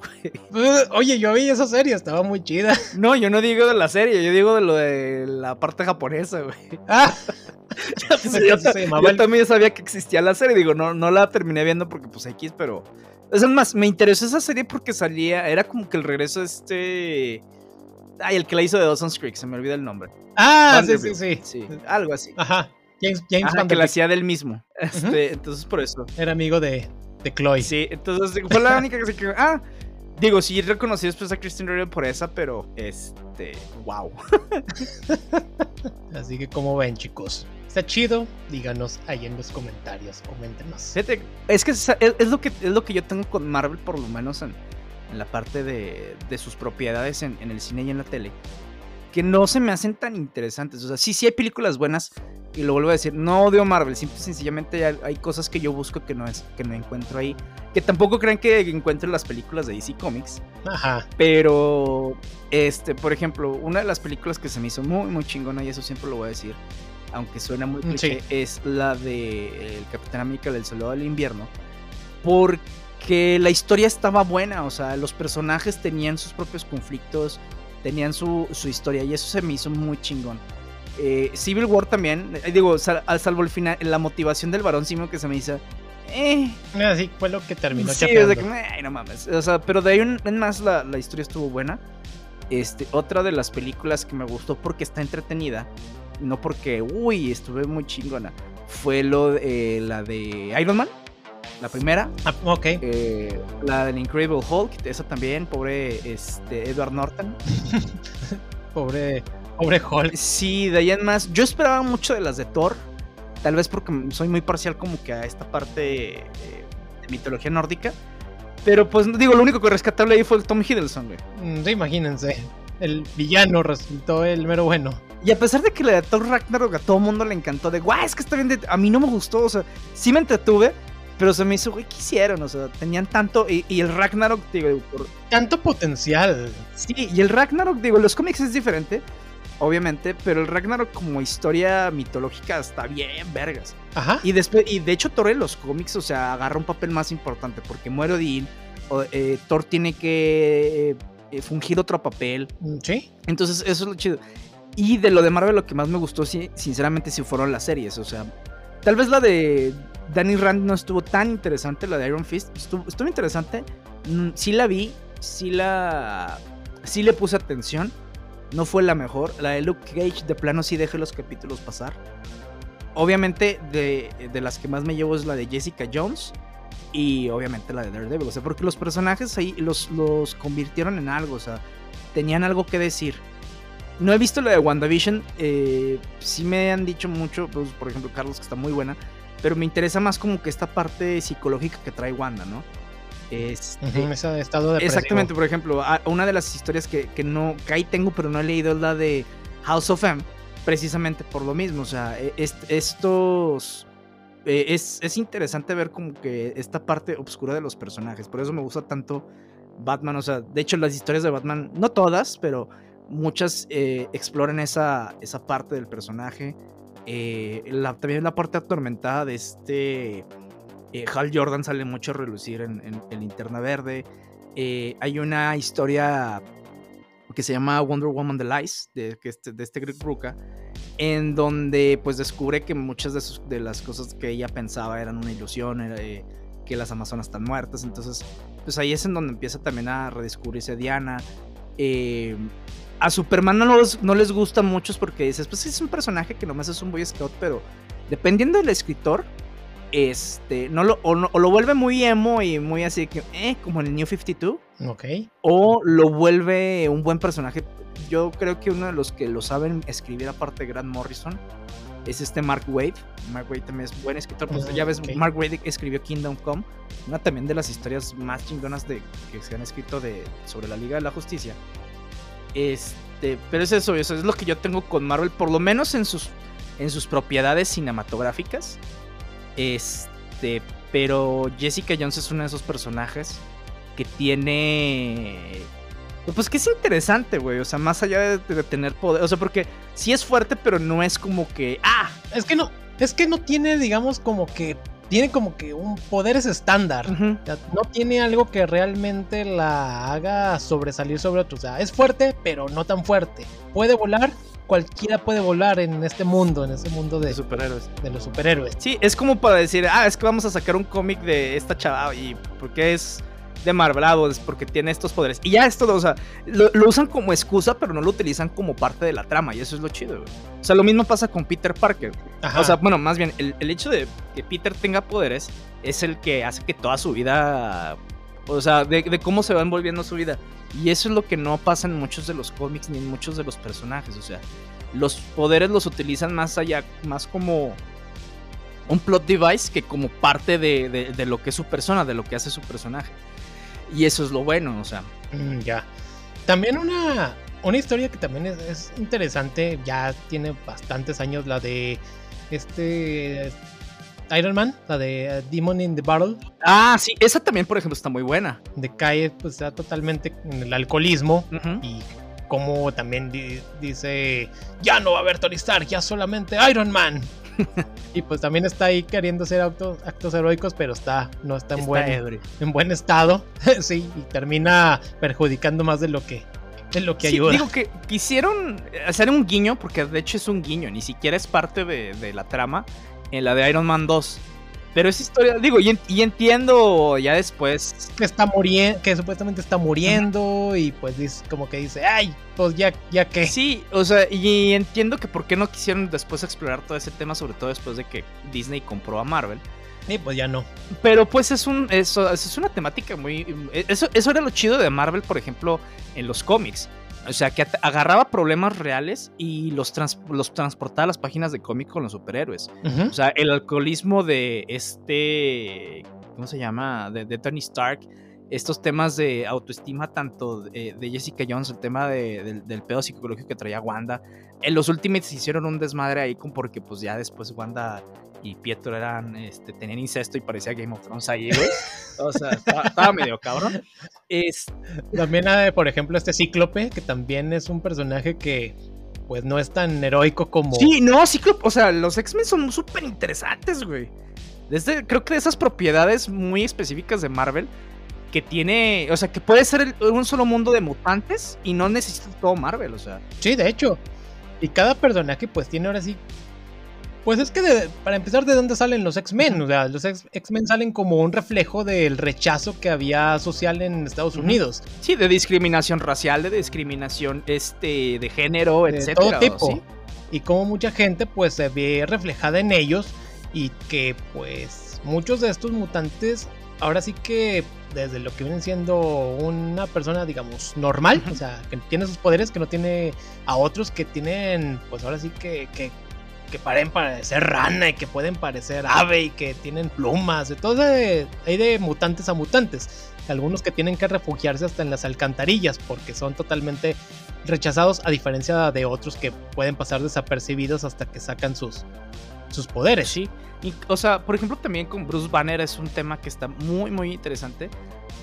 güey. *laughs*
Oye, yo vi esa serie, estaba muy chida.
No, yo no digo de la serie, yo digo de lo de la parte japonesa, güey.
Ah, *laughs*
Sí, yo,
se llamaba
yo
el-
también sabía que existía la serie, digo, no, no la terminé viendo porque pues X, pero... Es más, me interesó esa serie porque salía, era como que el regreso de este... Ay, el que la hizo de Dawson's Creek, se me olvida el nombre.
ah sí, sí,
Vanderbilt,
sí.
algo así.
Ajá. James, James
Ajá, que la hacía del mismo. Este, Entonces, por eso.
era amigo de, de Chloe.
Sí, entonces fue la única que se quedó. Ah, digo, sí reconocí después a Kristen Ritter por esa, pero este, wow. *laughs*
Así que como ven chicos, está chido, díganos ahí en los comentarios, coméntenos.
Es que es, es lo que es lo que yo tengo con Marvel, por lo menos en, en la parte de, de sus propiedades en, en el cine y en la tele, que no se me hacen tan interesantes. O sea, sí, sí hay películas buenas, y lo vuelvo a decir, no odio Marvel, simple y sencillamente hay, hay cosas que yo busco que no, es, que no encuentro ahí. Que tampoco crean que encuentro en las películas de DC Comics.
Ajá.
Pero, este, por ejemplo, una de las películas que se me hizo muy, muy chingona, y eso siempre lo voy a decir, aunque suena muy
Mm,
cliché, es la de El Capitán América del Soldado del Invierno. Porque la historia estaba buena, o sea, los personajes tenían sus propios conflictos, tenían su, su historia, y eso se me hizo muy chingón. Eh, Civil War también, eh, digo, sal- al salvo el final, la motivación del varón simio que se me hizo Eh.
Así fue lo que terminó
Sí,
chapeando.
o sea, que, ay, no mames. O sea, pero de ahí en en más la, la historia estuvo buena. Este, otra de las películas que me gustó porque está entretenida, no porque, uy, estuve muy chingona, fue lo eh, la de Iron Man, la primera,
Ah, ok.
eh, la del Incredible Hulk, esa también, pobre este, Edward Norton. *laughs*
Pobre, pobre Hulk.
Sí, de ahí en más, yo esperaba mucho de las de Thor, tal vez porque soy muy parcial como que a esta parte eh, de mitología nórdica. Pero pues digo, lo único que rescatable ahí fue el Tom Hiddleston, güey.
Mm, sí, imagínense. El villano resultó el mero bueno.
Y a pesar de que la de Thor Ragnarok a todo mundo le encantó, de guau, es que está bien, de... a mí no me gustó, o sea, sí me entretuve, pero se me hizo, güey, ¿qué hicieron? O sea, tenían tanto, y, y el Ragnarok, digo, por-
Tanto potencial.
sí, y el Ragnarok, digo, los cómics es diferente, obviamente, pero el Ragnarok como historia mitológica está bien, vergas.
Ajá.
Y después, y de hecho Thor en los cómics, o sea, agarra un papel más importante, porque muere Odín, eh, Thor tiene que eh, fungir otro papel,
Mm, Sí.
entonces, eso es lo chido. Y de lo de Marvel, lo que más me gustó, sí, sinceramente, sí fueron las series. O sea, tal vez la de Danny Rand no estuvo tan interesante, la de Iron Fist. Estuvo, interesante. Mm, Sí la vi, sí la. Sí le puse atención. No fue la mejor. La de Luke Cage, de plano, sí dejé los capítulos pasar. Obviamente, de, de las que más me llevo es la de Jessica Jones. Y obviamente la de Daredevil. O sea, porque los personajes ahí los, los convirtieron en algo. O sea, tenían algo que decir. No he visto la de WandaVision. Eh, sí me han dicho mucho, pues, por ejemplo, Carlos, que está muy buena. Pero me interesa más como que esta parte psicológica que trae Wanda, ¿no? Este,
Ujú, ese estado depresivo.
Exactamente, por ejemplo, una de las historias que, que no, que ahí tengo, pero no he leído es la de House of M, precisamente por lo mismo. O sea, e- est- estos. eh, es, es interesante ver como que esta parte oscura de los personajes. Por eso me gusta tanto Batman. O sea, de hecho, las historias de Batman, no todas, pero muchas eh, exploran esa, esa parte del personaje. Eh, la- también la parte atormentada de este. eh, Hal Jordan sale mucho a relucir en, en- en Linterna Verde. Eh, hay una historia que se llama Wonder Woman The Lies, de, este, de este Greg Rucka, en donde pues descubre que muchas de, sus- de las cosas que ella pensaba eran una ilusión, era, eh, que las Amazonas están muertas. Entonces, pues ahí es en donde empieza también a redescubrirse Diana. A Superman no, los- no les gusta mucho porque dices, pues es un personaje que nomás es un Boy Scout, pero dependiendo del escritor, este, no lo, o, no- o lo vuelve muy emo y muy así que, eh, como en el New 52,
Ok.
o lo vuelve un buen personaje. Yo creo que uno de los que lo saben escribir, aparte de Grant Morrison, es este Mark Wade. Mark Wade también es buen escritor. Pues
Ah,
ya ves,
ok.
Mark Wade escribió Kingdom Come, una también de las historias más chingonas de, que se han escrito de, sobre la Liga de la Justicia. Este, pero es eso, eso es lo que yo tengo con Marvel, por lo menos en sus, en sus propiedades cinematográficas. Este, pero Jessica Jones es uno de esos personajes que tiene. Pues que es interesante, güey. O sea, más allá de, de tener poder. O sea, porque sí es fuerte, pero no es como que. ¡Ah!
Es que no, es que no tiene, digamos, como que. Tiene como que un poderes estándar.
Ujú.
O sea, no tiene algo que realmente la haga sobresalir sobre otros. O sea, es fuerte, pero no tan fuerte. Puede volar, cualquiera puede volar en este mundo, en este mundo de,
De superhéroes.
de los superhéroes.
Sí, es como para decir, ah, es que vamos a sacar un cómic de esta chava y porque es de Marvel, pues porque tiene estos poderes. Y ya es todo, o sea, lo, lo usan como excusa, pero no lo utilizan como parte de la trama y eso es lo chido, güey. O sea, lo mismo pasa con Peter Parker.
Ajá.
O sea, bueno, más bien, el, el hecho de que Peter tenga poderes es el que hace que toda su vida, o sea, de, de cómo se va envolviendo su vida. Y eso es lo que no pasa en muchos de los cómics ni en muchos de los personajes. O sea, los poderes los utilizan más allá, más como un plot device que como parte de, de- de lo que es su persona, de lo que hace su personaje. Y eso es lo bueno, o sea.
Mm, ya. También una, una historia que también es, es interesante, ya tiene bastantes años, la de este Iron Man, la de eh, Demon in the Battle,
Ah, sí, esa también, por ejemplo, está muy buena.
de cae pues está totalmente en el alcoholismo y como también di- dice, ya no va a haber Tony Stark, ya solamente Iron Man. *laughs* y pues también está ahí queriendo hacer auto- actos heroicos, pero está no está en
Está
buen
ebrio.
en buen estado, *laughs* sí, y termina perjudicando más de lo que de lo que
Sí,
ayuda.
digo que quisieron hacer un guiño, porque de hecho es un guiño, ni siquiera es parte de, de la trama, en la de Iron Man 2. Pero esa historia, digo, y, entiendo ya después.
Que está muriendo, que supuestamente está muriendo y pues dice, como que dice, ay, pues ya, ya que.
Sí, o sea, y entiendo que por qué no quisieron después explorar todo ese tema, sobre todo después de que Disney compró a Marvel.
Sí, pues ya no.
Pero pues es un eso, es una temática muy eso eso era lo chido de Marvel, por ejemplo, en los cómics. O sea, que agarraba problemas reales y los, los transportaba a las páginas de cómic con los superhéroes. O sea, el alcoholismo de este. ¿Cómo se llama? De, Tony Stark. Estos temas de autoestima, tanto de, Jessica Jones, el tema del, del, pedo psicológico que traía Wanda. En los Ultimates hicieron un desmadre ahí, con porque pues ya después Wanda y Pietro eran, este, tenían incesto y parecía Game of Thrones ahí, güey. O sea, estaba, medio cabrón. Es...
También por ejemplo, este Cíclope, que también es un personaje que pues no es tan heroico como...
Sí, no, Cíclope, o sea, los X-Men son súper interesantes, güey. Desde, creo que de esas propiedades muy específicas de Marvel, que tiene, o sea, que puede ser un solo mundo de mutantes y no necesita todo Marvel, o sea.
Sí, de hecho. Y cada personaje pues tiene ahora sí pues es que para empezar, ¿de dónde salen los X-Men? O sea, los X-Men salen como un reflejo del rechazo que había social en Estados Unidos.
Sí, de discriminación racial, de discriminación este, de género, de etcétera.
Todo tipo. Y como mucha gente pues se ve reflejada en ellos y que pues muchos de estos mutantes ahora sí que desde lo que vienen siendo una persona, digamos, normal, o sea, que tiene sus poderes, que no tiene a otros que tienen, pues ahora sí que, que que paren parecer rana y que pueden parecer ave y que tienen plumas, todo hay de mutantes a mutantes. Algunos que tienen que refugiarse hasta en las alcantarillas porque son totalmente rechazados a diferencia de otros que pueden pasar desapercibidos hasta que sacan sus, sus poderes.
Sí, o sea, por ejemplo también con Bruce Banner es un tema que está muy muy interesante.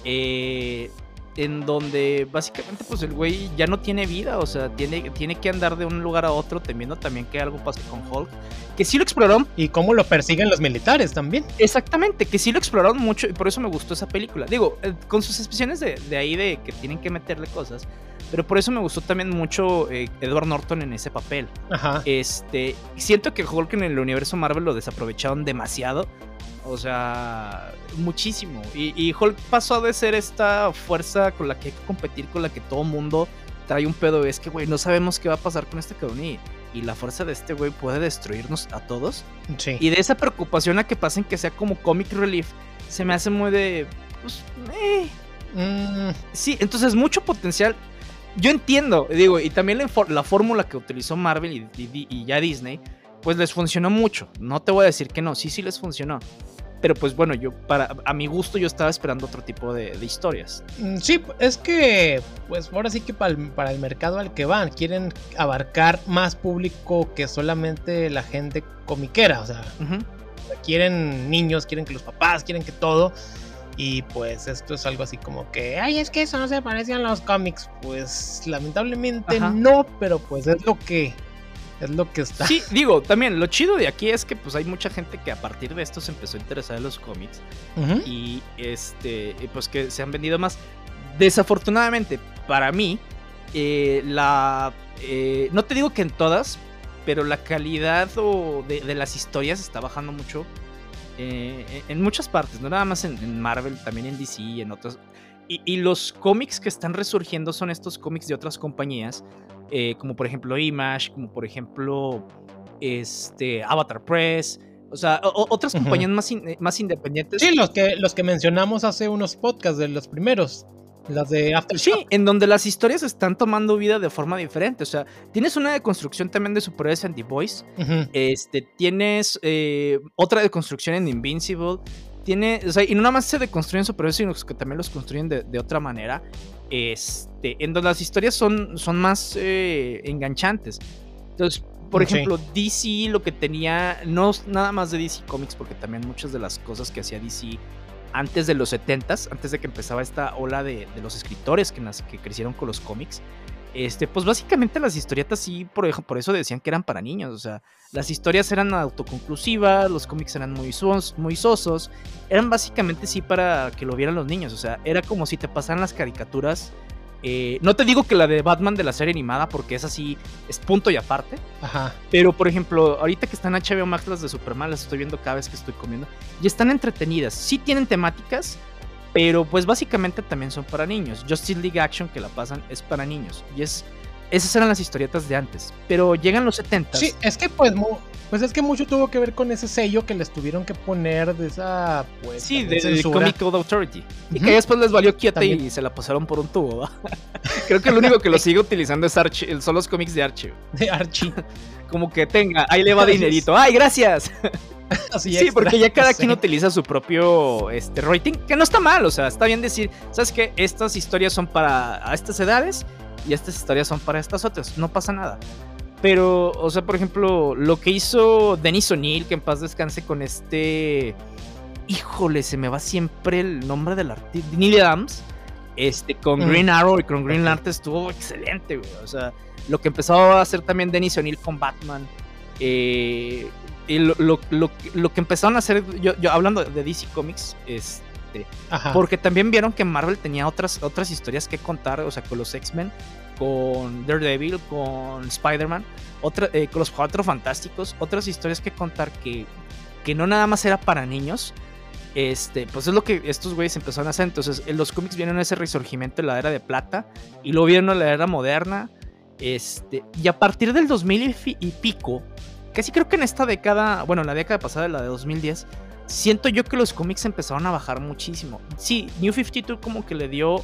Eh, en donde básicamente pues el güey ya no tiene vida, o sea, tiene, tiene que andar de un lugar a otro temiendo también que algo pase con Hulk, que sí lo exploraron.
Y cómo lo persiguen los militares también.
Exactamente, que sí lo exploraron mucho y por eso me gustó esa película. Digo, eh, con sus expresiones de, de ahí de que tienen que meterle cosas, pero por eso me gustó también mucho eh, Edward Norton en ese papel. Ajá. Este, siento que Hulk en el universo Marvel lo desaprovecharon demasiado o sea, muchísimo. Y, Hulk pasó de ser esta fuerza con la que hay que competir, con la que todo mundo trae un pedo. Es que, güey, no sabemos qué va a pasar con este cabrón. Y, la fuerza de este güey puede destruirnos a todos. Sí. Y de esa preocupación a que pasen que sea como comic relief, se me hace muy de. Pues, eh. Mm. Sí, entonces mucho potencial. Yo entiendo, digo, y también la, fórmula que utilizó Marvel y ya Disney pues les funcionó mucho. No te voy a decir que no, sí, sí les funcionó. Pero pues bueno, yo para a mi gusto yo estaba esperando otro tipo de, historias.
Mm, sí, es que pues ahora sí que para el, mercado al que van quieren abarcar más público que solamente la gente comiquera, o sea, quieren niños, quieren que los papás, quieren que todo. Y pues esto es algo así como que, ay, es que eso no se parece a los cómics. Pues lamentablemente no, pero pues es lo que es lo que está.
Sí, digo, también lo chido de aquí es que pues hay mucha gente que a partir de esto se empezó a interesar en los cómics y este pues que se han vendido más. Desafortunadamente para mí eh, la eh, no te digo que en todas, pero la calidad de, las historias está bajando mucho eh, en muchas partes, no nada más en, Marvel, también en DC y en otros. y, los cómics que están resurgiendo son estos cómics de otras compañías eh, como por ejemplo Image, como por ejemplo este, Avatar Press, o sea, otras compañías más, eh, más independientes.
Sí, los que, los que mencionamos hace unos podcasts de los primeros. Las de Aftershock.
Sí, en donde las historias están tomando vida de forma diferente. O sea, tienes una deconstrucción también de superhéroes en The Voice. Este, tienes eh, otra deconstrucción en Invincible. Tiene, o sea, y no nada más se deconstruyen superhéroes, sino que también los construyen de, de otra manera. Este, en donde las historias son, son más eh, enganchantes. Entonces, por ejemplo, DC lo que tenía, no nada más de DC Comics, porque también muchas de las cosas que hacía DC antes de los 70s, antes de que empezaba esta ola de, los escritores que, que crecieron con los cómics, este, pues básicamente las historietas sí, por, por eso decían que eran para niños. O sea, las historias eran autoconclusivas, los cómics eran muy, muy sosos. Eran básicamente sí para que lo vieran los niños. O sea, era como si te pasaran las caricaturas Eh, no te digo que la de Batman de la serie animada, porque es así, es punto y aparte.
Ajá.
Pero, por ejemplo, ahorita que están HBO Max las de Superman, las estoy viendo cada vez que estoy comiendo. Y están entretenidas. Sí tienen temáticas, pero pues básicamente también son para niños. Justice League Action que la pasan es para niños. Y es esas eran las historietas de antes. Pero llegan los 70.
Sí, es que pues, pues es que mucho tuvo que ver con ese sello que les tuvieron que poner de esa pues
Sí, de, Comic Code Authority. Y que después les valió quieta y se la pasaron por un tubo, *laughs* Creo que el único que lo sigue utilizando es Archie, son los cómics de Archie.
De Archie. *laughs*
Como que tenga, ahí le va dinerito. ¡Ay, gracias! *laughs* sí, porque ya cada quien utiliza su propio este, rating, que no está mal, o sea, está bien decir, ¿sabes qué? Estas historias son para a estas edades y estas historias son para estas otras, no pasa nada. Pero, o sea, por ejemplo, lo que hizo Denis O'Neill, que en paz descanse con este... Híjole, se me va siempre el nombre del artista. Neil Adams. Este, con mm. Green Arrow y con Green Lantern estuvo excelente, güey. O sea, lo que empezó a hacer también Denis O'Neill con Batman. Eh, y lo, lo, lo, que empezaron a hacer, yo, yo hablando de DC Comics, este, porque también vieron que Marvel tenía otras, otras historias que contar, o sea, con los X-Men, con Daredevil, con Spider-Man, eh, con los Cuatro Fantásticos, otras historias que contar que, que no nada más era para niños. Este, pues es lo que estos güeyes empezaron a hacer. Entonces, los cómics vienen a ese resurgimiento de la era de plata y luego vieron la era moderna. Este, y a partir del 2000 y pico, casi creo que en esta década, bueno, en la década pasada, la de 2010, siento yo que los cómics empezaron a bajar muchísimo. Sí, New 52 como que le dio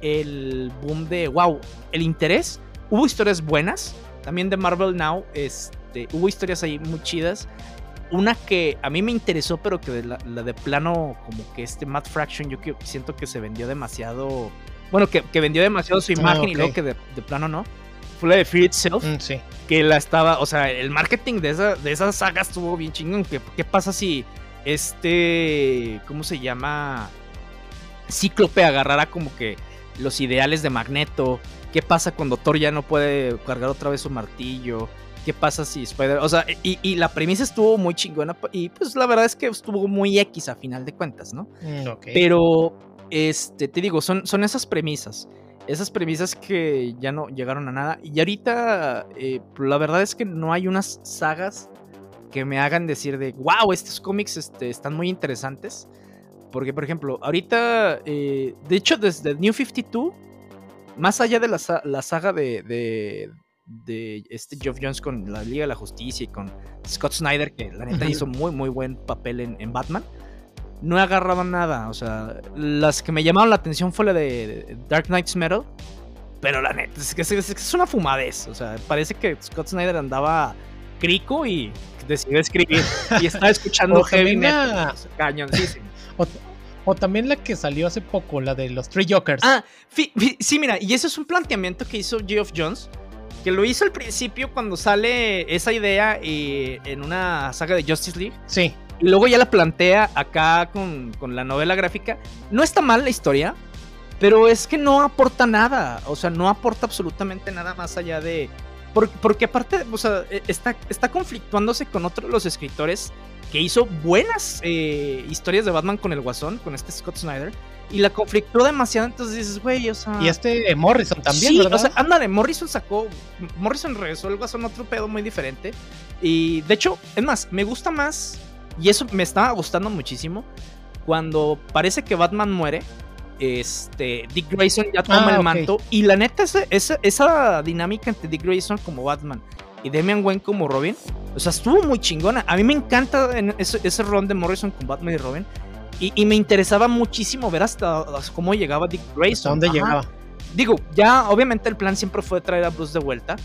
el boom de, wow, el interés. Hubo historias buenas, también de Marvel Now, este, hubo historias ahí muy chidas. Una que a mí me interesó, pero que la, de plano, como que este Matt Fraction, yo siento que se vendió demasiado. Bueno, que, vendió demasiado su ah, imagen y luego que de, plano no. Fue la de Fear Itself. Mm, sí. Que la estaba. O sea, el marketing de esa, de esa saga estuvo bien chingón. ¿Qué pasa si este, ¿cómo se llama? Cíclope agarrará como que los ideales de Magneto. ¿Qué pasa cuando Thor ya no puede cargar otra vez su martillo? ¿Qué pasa si Spider... O sea, y, la premisa estuvo muy chingona y pues la verdad es que estuvo muy X a final de cuentas, ¿no? Mm, Pero, este, te digo, son, son esas premisas. Esas premisas que ya no llegaron a nada. Y ahorita, eh, la verdad es que no hay unas sagas que me hagan decir de, wow, estos cómics este, están muy interesantes. Porque, por ejemplo, ahorita, eh, de hecho, desde New 52, más allá de la, saga de, de, este Geoff Jones con la Liga de la Justicia y con Scott Snyder, que la neta hizo muy, muy buen papel en, Batman, no he agarrado nada. O sea, las que me llamaron la atención fue la de Dark Knight's Metal. Pero la neta, es que es, es una fumadez. O sea, parece que Scott Snyder andaba crico y decidió escribir *laughs* y estaba escuchando heavy metal. *laughs*
O, también la que salió hace poco, la de los Three Jokers.
Ah, sí, mira, y ese es un planteamiento que hizo Geoff Jones, que lo hizo al principio cuando sale esa idea eh, en una saga de Justice League.
Sí.
Y luego ya la plantea acá con, con la novela gráfica. No está mal la historia, pero es que no aporta nada. O sea, no aporta absolutamente nada más allá de porque, aparte, o sea, e, está, está conflictuándose con otro de los escritores que hizo buenas eh, historias de Batman con el Guasón, con este Scott Snyder. Y la conflictó demasiado, entonces dices, güey, o sea.
Y este Morrison también, sí, ¿verdad? O sea,
ándale, Morrison sacó. Morrison regresó el Guasón otro pedo muy diferente. Y de hecho, es más, me gusta más. Y eso me estaba gustando muchísimo. Cuando parece que Batman muere este, Dick Grayson ya toma ah, el manto. Y la neta, esa, esa, dinámica entre Dick Grayson como Batman y Damian Wayne como Robin, o sea, estuvo muy chingona. A mí me encanta ese, ese ron de Morrison con Batman y Robin. Y, me interesaba muchísimo ver hasta, cómo llegaba Dick Grayson.
¿Dónde llegaba?
Digo, ya obviamente el plan siempre fue traer a Bruce de vuelta.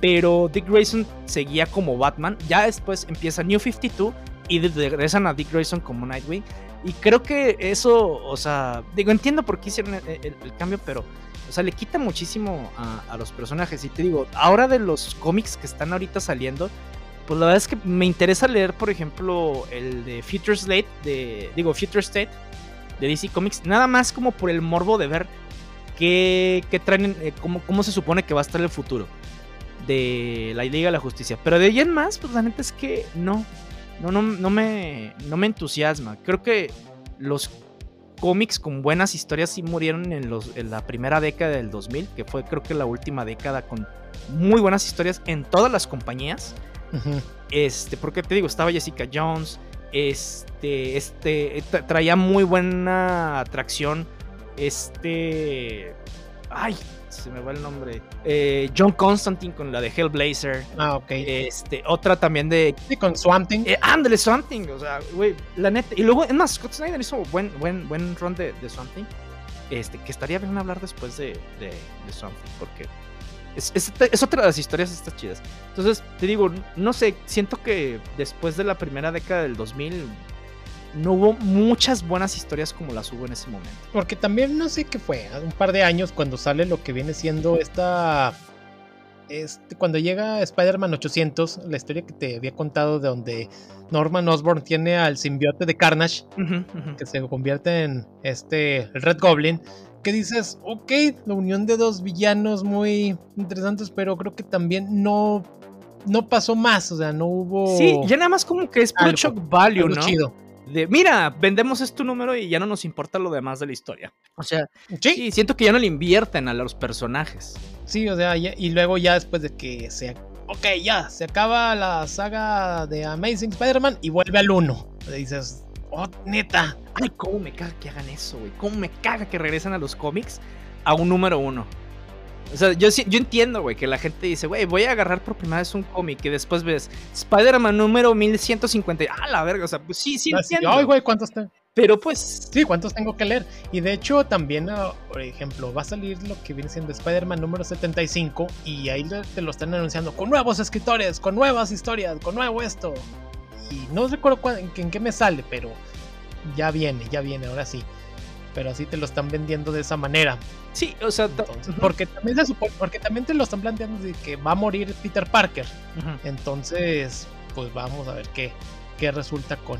Pero Dick Grayson seguía como Batman. Ya después empieza New 52 y regresan a Dick Grayson como Nightwing. Y creo que eso, o sea, digo, entiendo por qué hicieron el, cambio, pero, o sea, le quita muchísimo a, los personajes. Y te digo, ahora de los cómics que están ahorita saliendo, pues la verdad es que me interesa leer, por ejemplo, el de Future State, de, digo, Future State, de DC Comics, nada más como por el morbo de ver qué, qué traen, eh, cómo, cómo se supone que va a estar el futuro de la Liga de la Justicia. Pero de ahí en más, pues la neta es que no no, no, no, me, no me entusiasma. Creo que los cómics con buenas historias sí murieron en, los, en la primera década del 2000, que fue creo que la última década con muy buenas historias en todas las compañías. Este, porque te digo, estaba Jessica Jones, este, este, traía muy buena atracción. Este, ay, se me va el nombre. Eh, John Constantine con la de Hellblazer.
Ah, ok.
Este, otra también de.
Sí, con Swamp Thing.
Eh, ándale, Swamp Thing. O sea, güey, la neta. Y luego, es más, Scott Snyder hizo buen, buen, buen run de, de Swamp Thing. Este, que estaría bien hablar después de, de, de Swamp Thing, porque es, es, es, otra de las historias estas chidas. Entonces, te digo, no sé, siento que después de la primera década del 2000 no hubo muchas buenas historias como las hubo en ese momento.
Porque también no sé qué fue, un par de años cuando sale lo que viene siendo esta... Este, cuando llega Spider-Man 800, la historia que te había contado de donde Norman Osborn tiene al simbiote de Carnage, uh -huh, uh -huh. que se convierte en este el Red Goblin, que dices, ok, la unión de dos villanos muy interesantes, pero creo que también no, no pasó más, o sea, no hubo...
Sí, ya nada más como que es puro shock value, ¿no? Chido de mira, vendemos este número y ya no nos importa lo demás de la historia. O sea, sí, sí siento que ya no le invierten a los personajes.
Sí, o sea, ya, y luego ya después de que se. Ok, ya, se acaba la saga de Amazing Spider-Man y vuelve al 1. Dices, oh, neta.
Ay, cómo me caga que hagan eso, güey. Cómo me caga que regresen a los cómics a un número 1. O sea, yo, yo entiendo, güey, que la gente dice, güey, voy a agarrar por primera vez un cómic y después ves Spider-Man número 1150. Ah, la verga, o sea, pues sí, sí entiendo.
Ay, güey, ¿cuántos tengo?
Pero pues...
Sí, ¿cuántos tengo que leer? Y de hecho también, uh, por ejemplo, va a salir lo que viene siendo Spider-Man número 75 y ahí te lo están anunciando con nuevos escritores, con nuevas historias, con nuevo esto. Y no recuerdo en, en qué me sale, pero ya viene, ya viene, ahora sí pero así te lo están vendiendo de esa manera.
Sí, o sea,
Entonces, porque, también se supone, porque también te lo están planteando de que va a morir Peter Parker. Uh -huh. Entonces, pues vamos a ver qué, qué resulta con,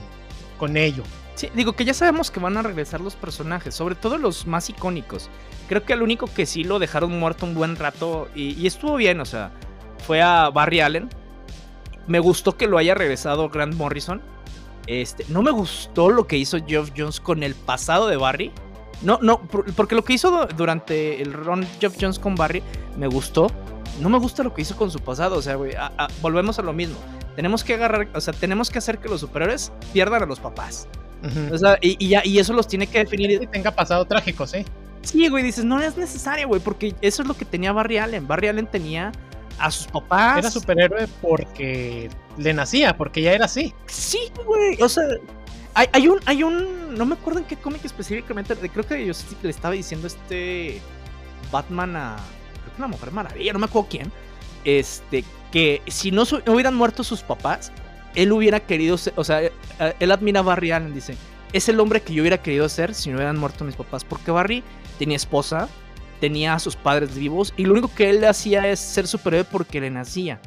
con ello.
Sí, digo que ya sabemos que van a regresar los personajes, sobre todo los más icónicos. Creo que el único que sí lo dejaron muerto un buen rato y, y estuvo bien, o sea, fue a Barry Allen. Me gustó que lo haya regresado Grant Morrison. Este, no me gustó lo que hizo Geoff Jones con el pasado de Barry. No, no, porque lo que hizo durante el run Geoff Jones con Barry me gustó. No me gusta lo que hizo con su pasado. O sea, güey, a, a, volvemos a lo mismo. Tenemos que agarrar, o sea, tenemos que hacer que los superhéroes pierdan a los papás. Uh -huh. o sea, y, y, ya, y, eso los tiene que definir.
Y tenga pasado trágico, sí.
Sí, güey, dices, no es necesario, güey, porque eso es lo que tenía Barry Allen. Barry Allen tenía a sus papás.
Era superhéroe porque le nacía, porque ya era así.
Sí, güey. O sea, hay, hay, un, hay un. No me acuerdo en qué cómic específicamente. Creo que yo sí le estaba diciendo este. Batman a. Creo que una mujer maravilla, no me acuerdo quién. Este. Que si no, no hubieran muerto sus papás, él hubiera querido ser. O sea, él admira a Barry Allen, dice. Es el hombre que yo hubiera querido ser si no hubieran muerto mis papás. Porque Barry tenía esposa, tenía a sus padres vivos y lo único que él hacía es ser superhéroe porque le nacía.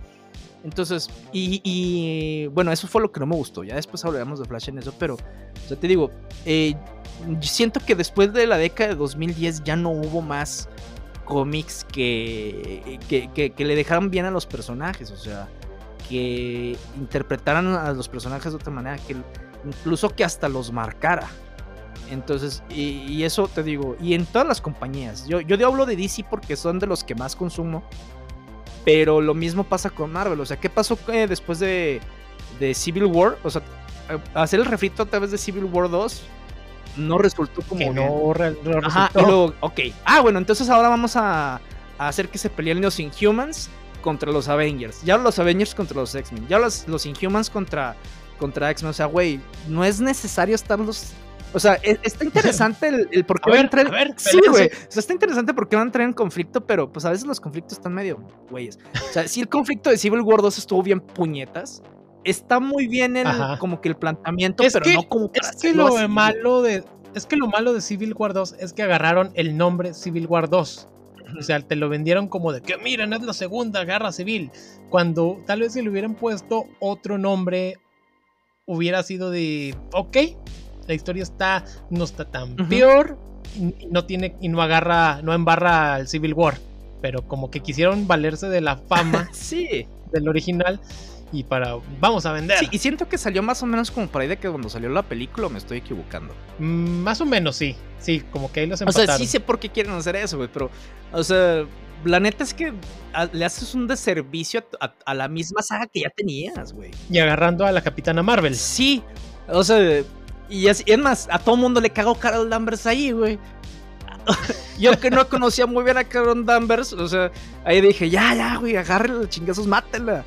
Entonces, y, bueno, eso fue lo que no me gustó. Ya después hablaremos de Flash en eso, pero ya te digo, eh, siento que después de la década de 2010 ya no hubo más cómics que, que, que, que le dejaran bien a los personajes, o sea, que interpretaran a los personajes de otra manera, que incluso que hasta los marcara. Entonces, y, y, eso te digo, y en todas las compañías. Yo, yo hablo de DC porque son de los que más consumo. Pero lo mismo pasa con Marvel. O sea, ¿qué pasó eh, después de, de, Civil War? O sea, hacer el refrito a través de Civil War 2 no resultó como.
Que no, re, no
Ajá, y luego, ok. Ah, bueno, entonces ahora vamos a, a, hacer que se peleen los Inhumans contra los Avengers. Ya los Avengers contra los X-Men. Ya los, los Inhumans contra, contra X-Men. O sea, güey, no es necesario estarlos o sea, está interesante el, el por *laughs* qué va a entrar. A ver, sí, güey. O sea, está interesante porque va a entrar en conflicto, pero pues a veces los conflictos están medio güeyes. O sea, si el conflicto de Civil War 2 estuvo bien puñetas, está muy bien el, como que el planteamiento,
es
pero
que,
no como
Es que lo así. malo de. Es que lo malo de Civil War 2 es que agarraron el nombre Civil War 2. O sea, te lo vendieron como de que miren, es la segunda guerra civil. Cuando tal vez si le hubieran puesto otro nombre, hubiera sido de. Ok, la historia está no está tan uh -huh. peor y no tiene y no agarra no embarra al Civil War pero como que quisieron valerse de la fama *laughs*
sí
del original y para vamos a vender.
Sí, y siento que salió más o menos como por ahí de que cuando salió la película, me estoy equivocando.
Mm, más o menos, sí. Sí, como que ahí los
O sea, sí sé por qué quieren hacer eso, güey, pero, o sea, la neta es que a- le haces un deservicio a, a- a la misma saga que ya tenías, güey.
Y agarrando a la Capitana Marvel.
Sí, o sea, y es, más, a todo mundo le cagó Carol Danvers ahí, güey. *laughs* Yo que no conocía muy bien a Carol Danvers, o sea, ahí dije, ya, ya, güey, agárrela chingazos, mátela.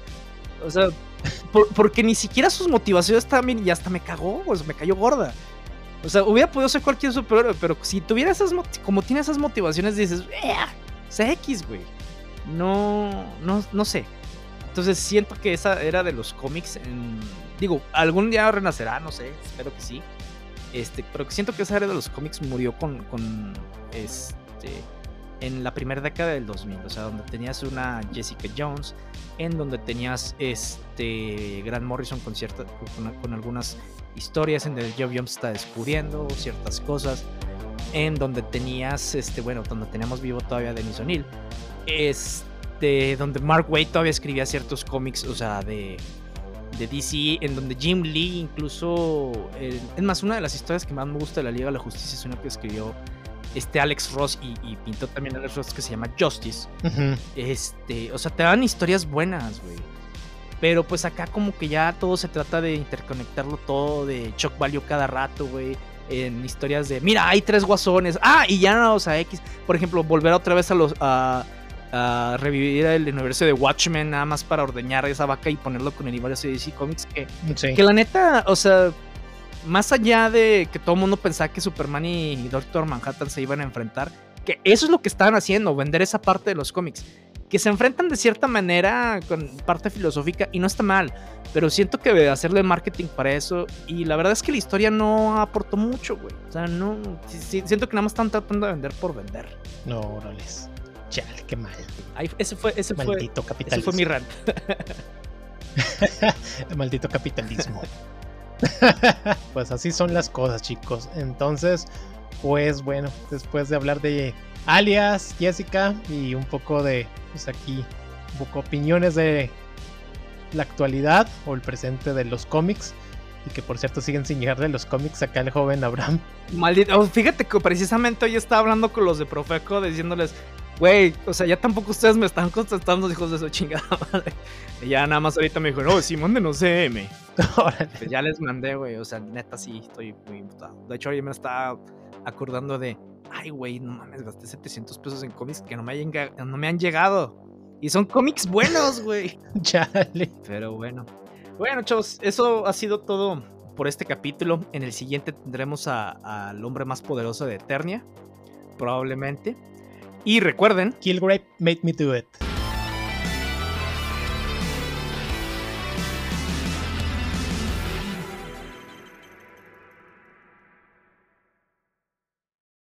O sea, por- porque ni siquiera sus motivaciones también, y hasta me cagó, o sea, me cayó gorda. O sea, hubiera podido ser cualquier superhéroe, pero si tuviera esas, como tiene esas motivaciones, dices, sé X, güey. No, no, no sé. Entonces siento que esa era de los cómics. digo, algún día renacerá, no sé, espero que sí. Este, pero siento que esa era de los cómics murió con, con este, en la primera década del 2000. O sea, donde tenías una Jessica Jones, en donde tenías este Grant Morrison con, cierta, con, algunas historias, en donde Joe Jones está descubriendo ciertas cosas, en donde tenías, este, bueno, donde teníamos vivo todavía Denis O'Neill, este, donde Mark Waid todavía escribía ciertos cómics, o sea, de, de DC, en donde Jim Lee incluso, eh, es más, una de las historias que más me gusta de la Liga de la Justicia es una que escribió este Alex Ross y, y pintó también Alex Ross que se llama Justice. Este, o sea, te dan historias buenas, güey. Pero pues acá como que ya todo se trata de interconectarlo todo, de shock value cada rato, güey. En historias de, mira, hay tres guasones. Ah, y ya no, o sea, X. Por ejemplo, volver otra vez a los... A, a revivir el universo de Watchmen nada más para ordeñar esa vaca y ponerlo con el universo de DC Comics que
Sí.
que la neta, o sea, más allá de que todo el mundo pensaba que Superman y Doctor Manhattan se iban a enfrentar, que eso es lo que estaban haciendo, vender esa parte de los cómics. Que se enfrentan de cierta manera con parte filosófica y no está mal, pero siento que hacerle marketing para eso y la verdad es que la historia no aportó mucho, güey. O sea, no, siento que nada más están tratando de vender por vender.
No, órales. Chale, qué mal.
Ahí, ese fue, ese fue,
Maldito
ese
capitalismo.
fue mi rant. *laughs*
Maldito capitalismo. *laughs* pues así son las cosas, chicos. Entonces, pues bueno, después de hablar de alias, Jessica, y un poco de, pues aquí, un poco opiniones de la actualidad o el presente de los cómics. Y que por cierto siguen sin llegar de los cómics acá el joven Abraham.
Maldito. oh, fíjate que precisamente hoy estaba hablando con los de Profeco diciéndoles, güey, o sea, ya tampoco ustedes me están contestando, hijos de su chingada *laughs* madre. Y ya nada más ahorita me dijo, no, sí, mándenos. *laughs*
Órale.
Pues ya les mandé, güey, o sea, neta sí, estoy muy imputado. De hecho, hoy me estaba acordando de, ay, güey, no mames, gasté 700 pesos en cómics que no me, hayan no me han llegado. Y son cómics buenos, güey. *laughs*
Chale.
Pero bueno. Bueno, chavos, eso ha sido todo por este capítulo. En el siguiente tendremos a- al hombre más poderoso de Eternia. Probablemente. Y recuerden,
Killgrave made me do it.